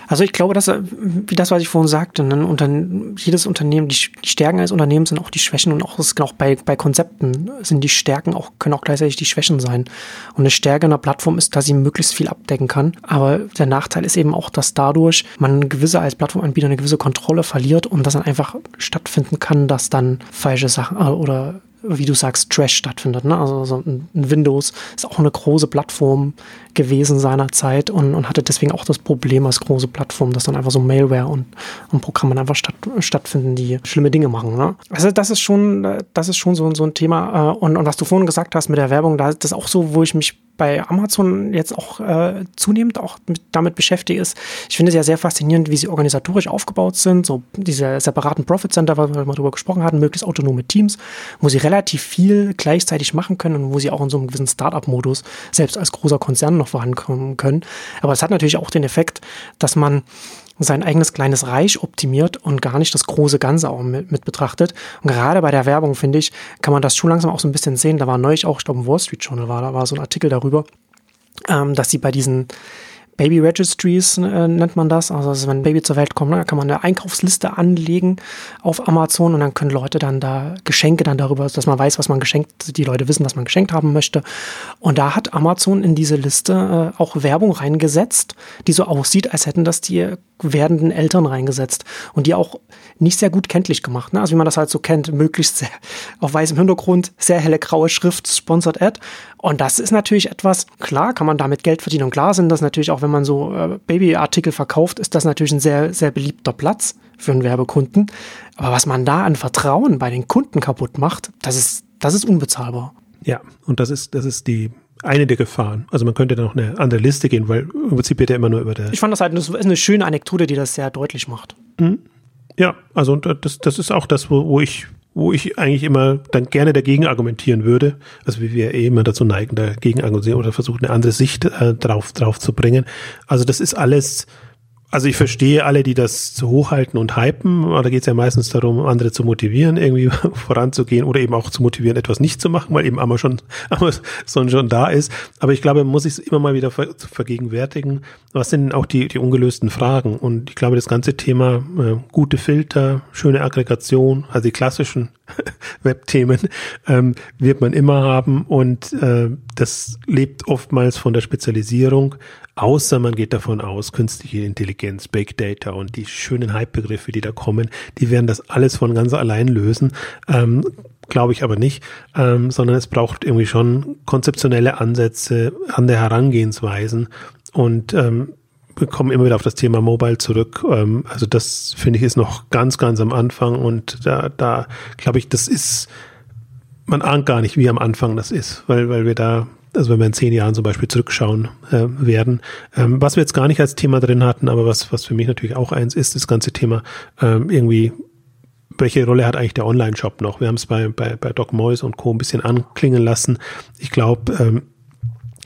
Also ich glaube, dass wie das, was ich vorhin sagte, ne, unter, jedes Unternehmen, die, die Stärken eines Unternehmens sind auch die Schwächen und auch, auch bei, bei Konzepten sind die Stärken auch, können auch gleichzeitig die Schwächen sein. Und eine Stärke einer Plattform ist, dass sie möglichst viel abdecken kann. Aber der Nachteil ist eben auch, dass dadurch man gewisse als Plattformanbieter eine gewisse Kontrolle verliert und das dann einfach stattfinden kann, dass dann falsche Sachen äh, oder wie du sagst, Trash stattfindet. Ne? Also so ein Windows ist auch eine große Plattform gewesen seinerzeit und, und hatte deswegen auch das Problem als große Plattform, dass dann einfach so Malware und, und Programme einfach statt, stattfinden, die schlimme Dinge machen. Ne? Also das ist schon, das ist schon so, so ein Thema. Äh, und, und was du vorhin gesagt hast mit der Werbung, da ist das auch so, wo ich mich bei Amazon jetzt auch äh, zunehmend auch mit, damit beschäftige, ist, ich finde es ja sehr faszinierend, wie sie organisatorisch aufgebaut sind, so diese separaten Profit Center, wo wir mal drüber gesprochen hatten, möglichst autonome Teams, wo sie relativ viel gleichzeitig machen können und wo sie auch in so einem gewissen Startup-Modus selbst als großer Konzern noch vorankommen können. Aber es hat natürlich auch den Effekt, dass man sein eigenes kleines Reich optimiert und gar nicht das große Ganze auch mit, mit, betrachtet. Und gerade bei der Werbung, finde ich, kann man das schon langsam auch so ein bisschen sehen. Da war neulich auch, ich glaube, im Wall Street Journal war, da war so ein Artikel darüber, ähm, dass sie bei diesen Baby Registries äh, nennt man das. Also, also wenn ein Baby zur Welt kommt, dann kann man eine Einkaufsliste anlegen auf Amazon und dann können Leute dann da Geschenke dann darüber, dass man weiß, was man geschenkt, die Leute wissen, was man geschenkt haben möchte. Und da hat Amazon in diese Liste äh, auch Werbung reingesetzt, die so aussieht, als hätten das die werdenden Eltern reingesetzt und die auch nicht sehr gut kenntlich gemacht. Ne? Also wie man das halt so kennt, möglichst sehr, auf weißem Hintergrund, sehr helle graue Schrift, Sponsored Ad. Und das ist natürlich etwas, klar, kann man damit Geld verdienen. Und klar sind das natürlich auch, wenn man so äh, Babyartikel verkauft, ist das natürlich ein sehr, sehr beliebter Platz für einen Werbekunden. Aber was man da an Vertrauen bei den Kunden kaputt macht, das ist, das ist unbezahlbar. Ja, und das ist, das ist die eine der Gefahren. Also man könnte da noch eine andere Liste gehen, weil im Prinzip wird ja immer nur über der. Ich fand das halt das ist eine schöne Anekdote, die das sehr deutlich macht. Mhm. Ja, also das, das ist auch das, wo, wo ich wo ich eigentlich immer dann gerne dagegen argumentieren würde, also wie wir eh immer dazu neigen, dagegen argumentieren oder versuchen, eine andere Sicht äh, drauf, drauf zu bringen. Also das ist alles also ich verstehe alle, die das so hochhalten und hypen, aber da geht es ja meistens darum, andere zu motivieren, irgendwie voranzugehen oder eben auch zu motivieren, etwas nicht zu machen, weil eben Amazon, Amazon schon da ist. Aber ich glaube, man muss sich immer mal wieder ver vergegenwärtigen, was sind auch die, die ungelösten Fragen. Und ich glaube, das ganze Thema äh, gute Filter, schöne Aggregation, also die klassischen Webthemen, ähm, wird man immer haben und äh, das lebt oftmals von der Spezialisierung, außer man geht davon aus, künstliche Intelligenz, Big Data und die schönen Hype-Begriffe, die da kommen, die werden das alles von ganz allein lösen. Ähm, Glaube ich aber nicht, ähm, sondern es braucht irgendwie schon konzeptionelle Ansätze an der Herangehensweisen und ähm, wir kommen immer wieder auf das Thema Mobile zurück. Ähm, also das finde ich ist noch ganz, ganz am Anfang und da, da glaube ich, das ist, man ahnt gar nicht, wie am Anfang das ist, weil, weil wir da also wenn wir in zehn Jahren zum Beispiel zurückschauen äh, werden. Ähm, was wir jetzt gar nicht als Thema drin hatten, aber was, was für mich natürlich auch eins ist, das ganze Thema ähm, irgendwie, welche Rolle hat eigentlich der Online-Shop noch? Wir haben es bei, bei, bei Doc Mois und Co. ein bisschen anklingen lassen. Ich glaube, ähm,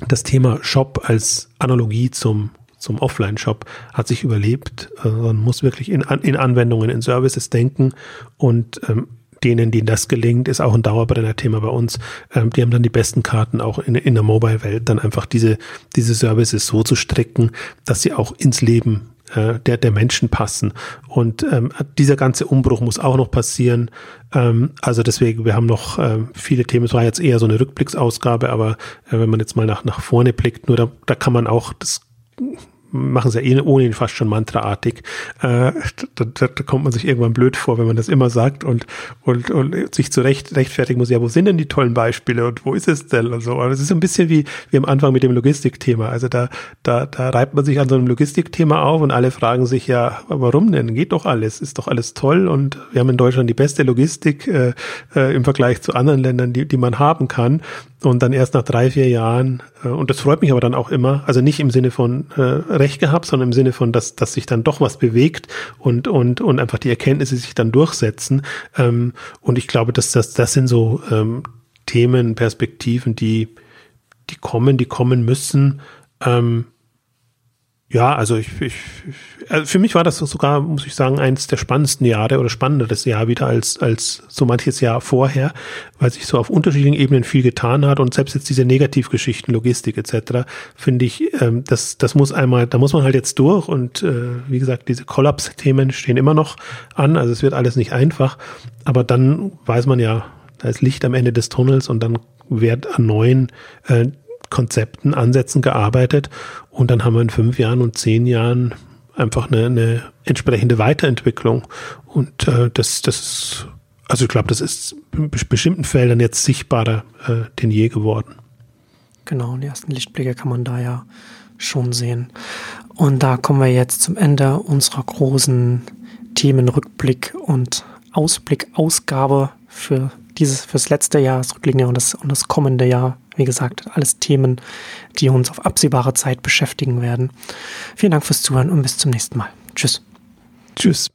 das Thema Shop als Analogie zum zum Offline-Shop hat sich überlebt. Äh, man muss wirklich in, in Anwendungen, in Services denken und ähm, denen, denen das gelingt, ist auch ein Dauerbrenner-Thema bei uns. Ähm, die haben dann die besten Karten auch in, in der Mobile-Welt, dann einfach diese, diese Services so zu stricken, dass sie auch ins Leben äh, der, der Menschen passen. Und ähm, dieser ganze Umbruch muss auch noch passieren. Ähm, also deswegen, wir haben noch ähm, viele Themen. Es war jetzt eher so eine Rückblicksausgabe, aber äh, wenn man jetzt mal nach, nach vorne blickt, nur da, da kann man auch das machen sie ja eh ohnehin fast schon mantraartig. Äh, da, da, da kommt man sich irgendwann blöd vor, wenn man das immer sagt und, und, und sich zurecht rechtfertigen muss, ja, wo sind denn die tollen Beispiele und wo ist es denn und so. Aber es ist so ein bisschen wie, wie am Anfang mit dem Logistikthema. Also da, da, da reibt man sich an so einem Logistikthema auf und alle fragen sich ja, warum denn? Geht doch alles, ist doch alles toll und wir haben in Deutschland die beste Logistik äh, äh, im Vergleich zu anderen Ländern, die, die man haben kann. Und dann erst nach drei, vier Jahren, äh, und das freut mich aber dann auch immer, also nicht im Sinne von äh, Recht gehabt, sondern im Sinne von, dass, dass sich dann doch was bewegt und, und, und einfach die Erkenntnisse sich dann durchsetzen. Ähm, und ich glaube, dass das, das sind so ähm, Themen, Perspektiven, die, die kommen, die kommen müssen. Ähm, ja, also ich, ich, also für mich war das sogar, muss ich sagen, eines der spannendsten Jahre oder spannenderes Jahr wieder als, als so manches Jahr vorher, weil sich so auf unterschiedlichen Ebenen viel getan hat und selbst jetzt diese Negativgeschichten, Logistik etc., finde ich, ähm, das, das muss einmal, da muss man halt jetzt durch und äh, wie gesagt, diese Kollaps-Themen stehen immer noch an, also es wird alles nicht einfach, aber dann weiß man ja, da ist Licht am Ende des Tunnels und dann wird an neuen äh, Konzepten, Ansätzen gearbeitet und dann haben wir in fünf Jahren und zehn Jahren einfach eine, eine entsprechende Weiterentwicklung. Und äh, das, das ist, also ich glaube, das ist in bestimmten Feldern jetzt sichtbarer äh, denn je geworden. Genau, die ersten Lichtblicke kann man da ja schon sehen. Und da kommen wir jetzt zum Ende unserer großen Themenrückblick und Ausblick-Ausgabe für dieses, fürs letzte Jahr, das rückliegende und das, und das kommende Jahr wie gesagt, alles Themen, die uns auf absehbare Zeit beschäftigen werden. Vielen Dank fürs Zuhören und bis zum nächsten Mal. Tschüss. Tschüss.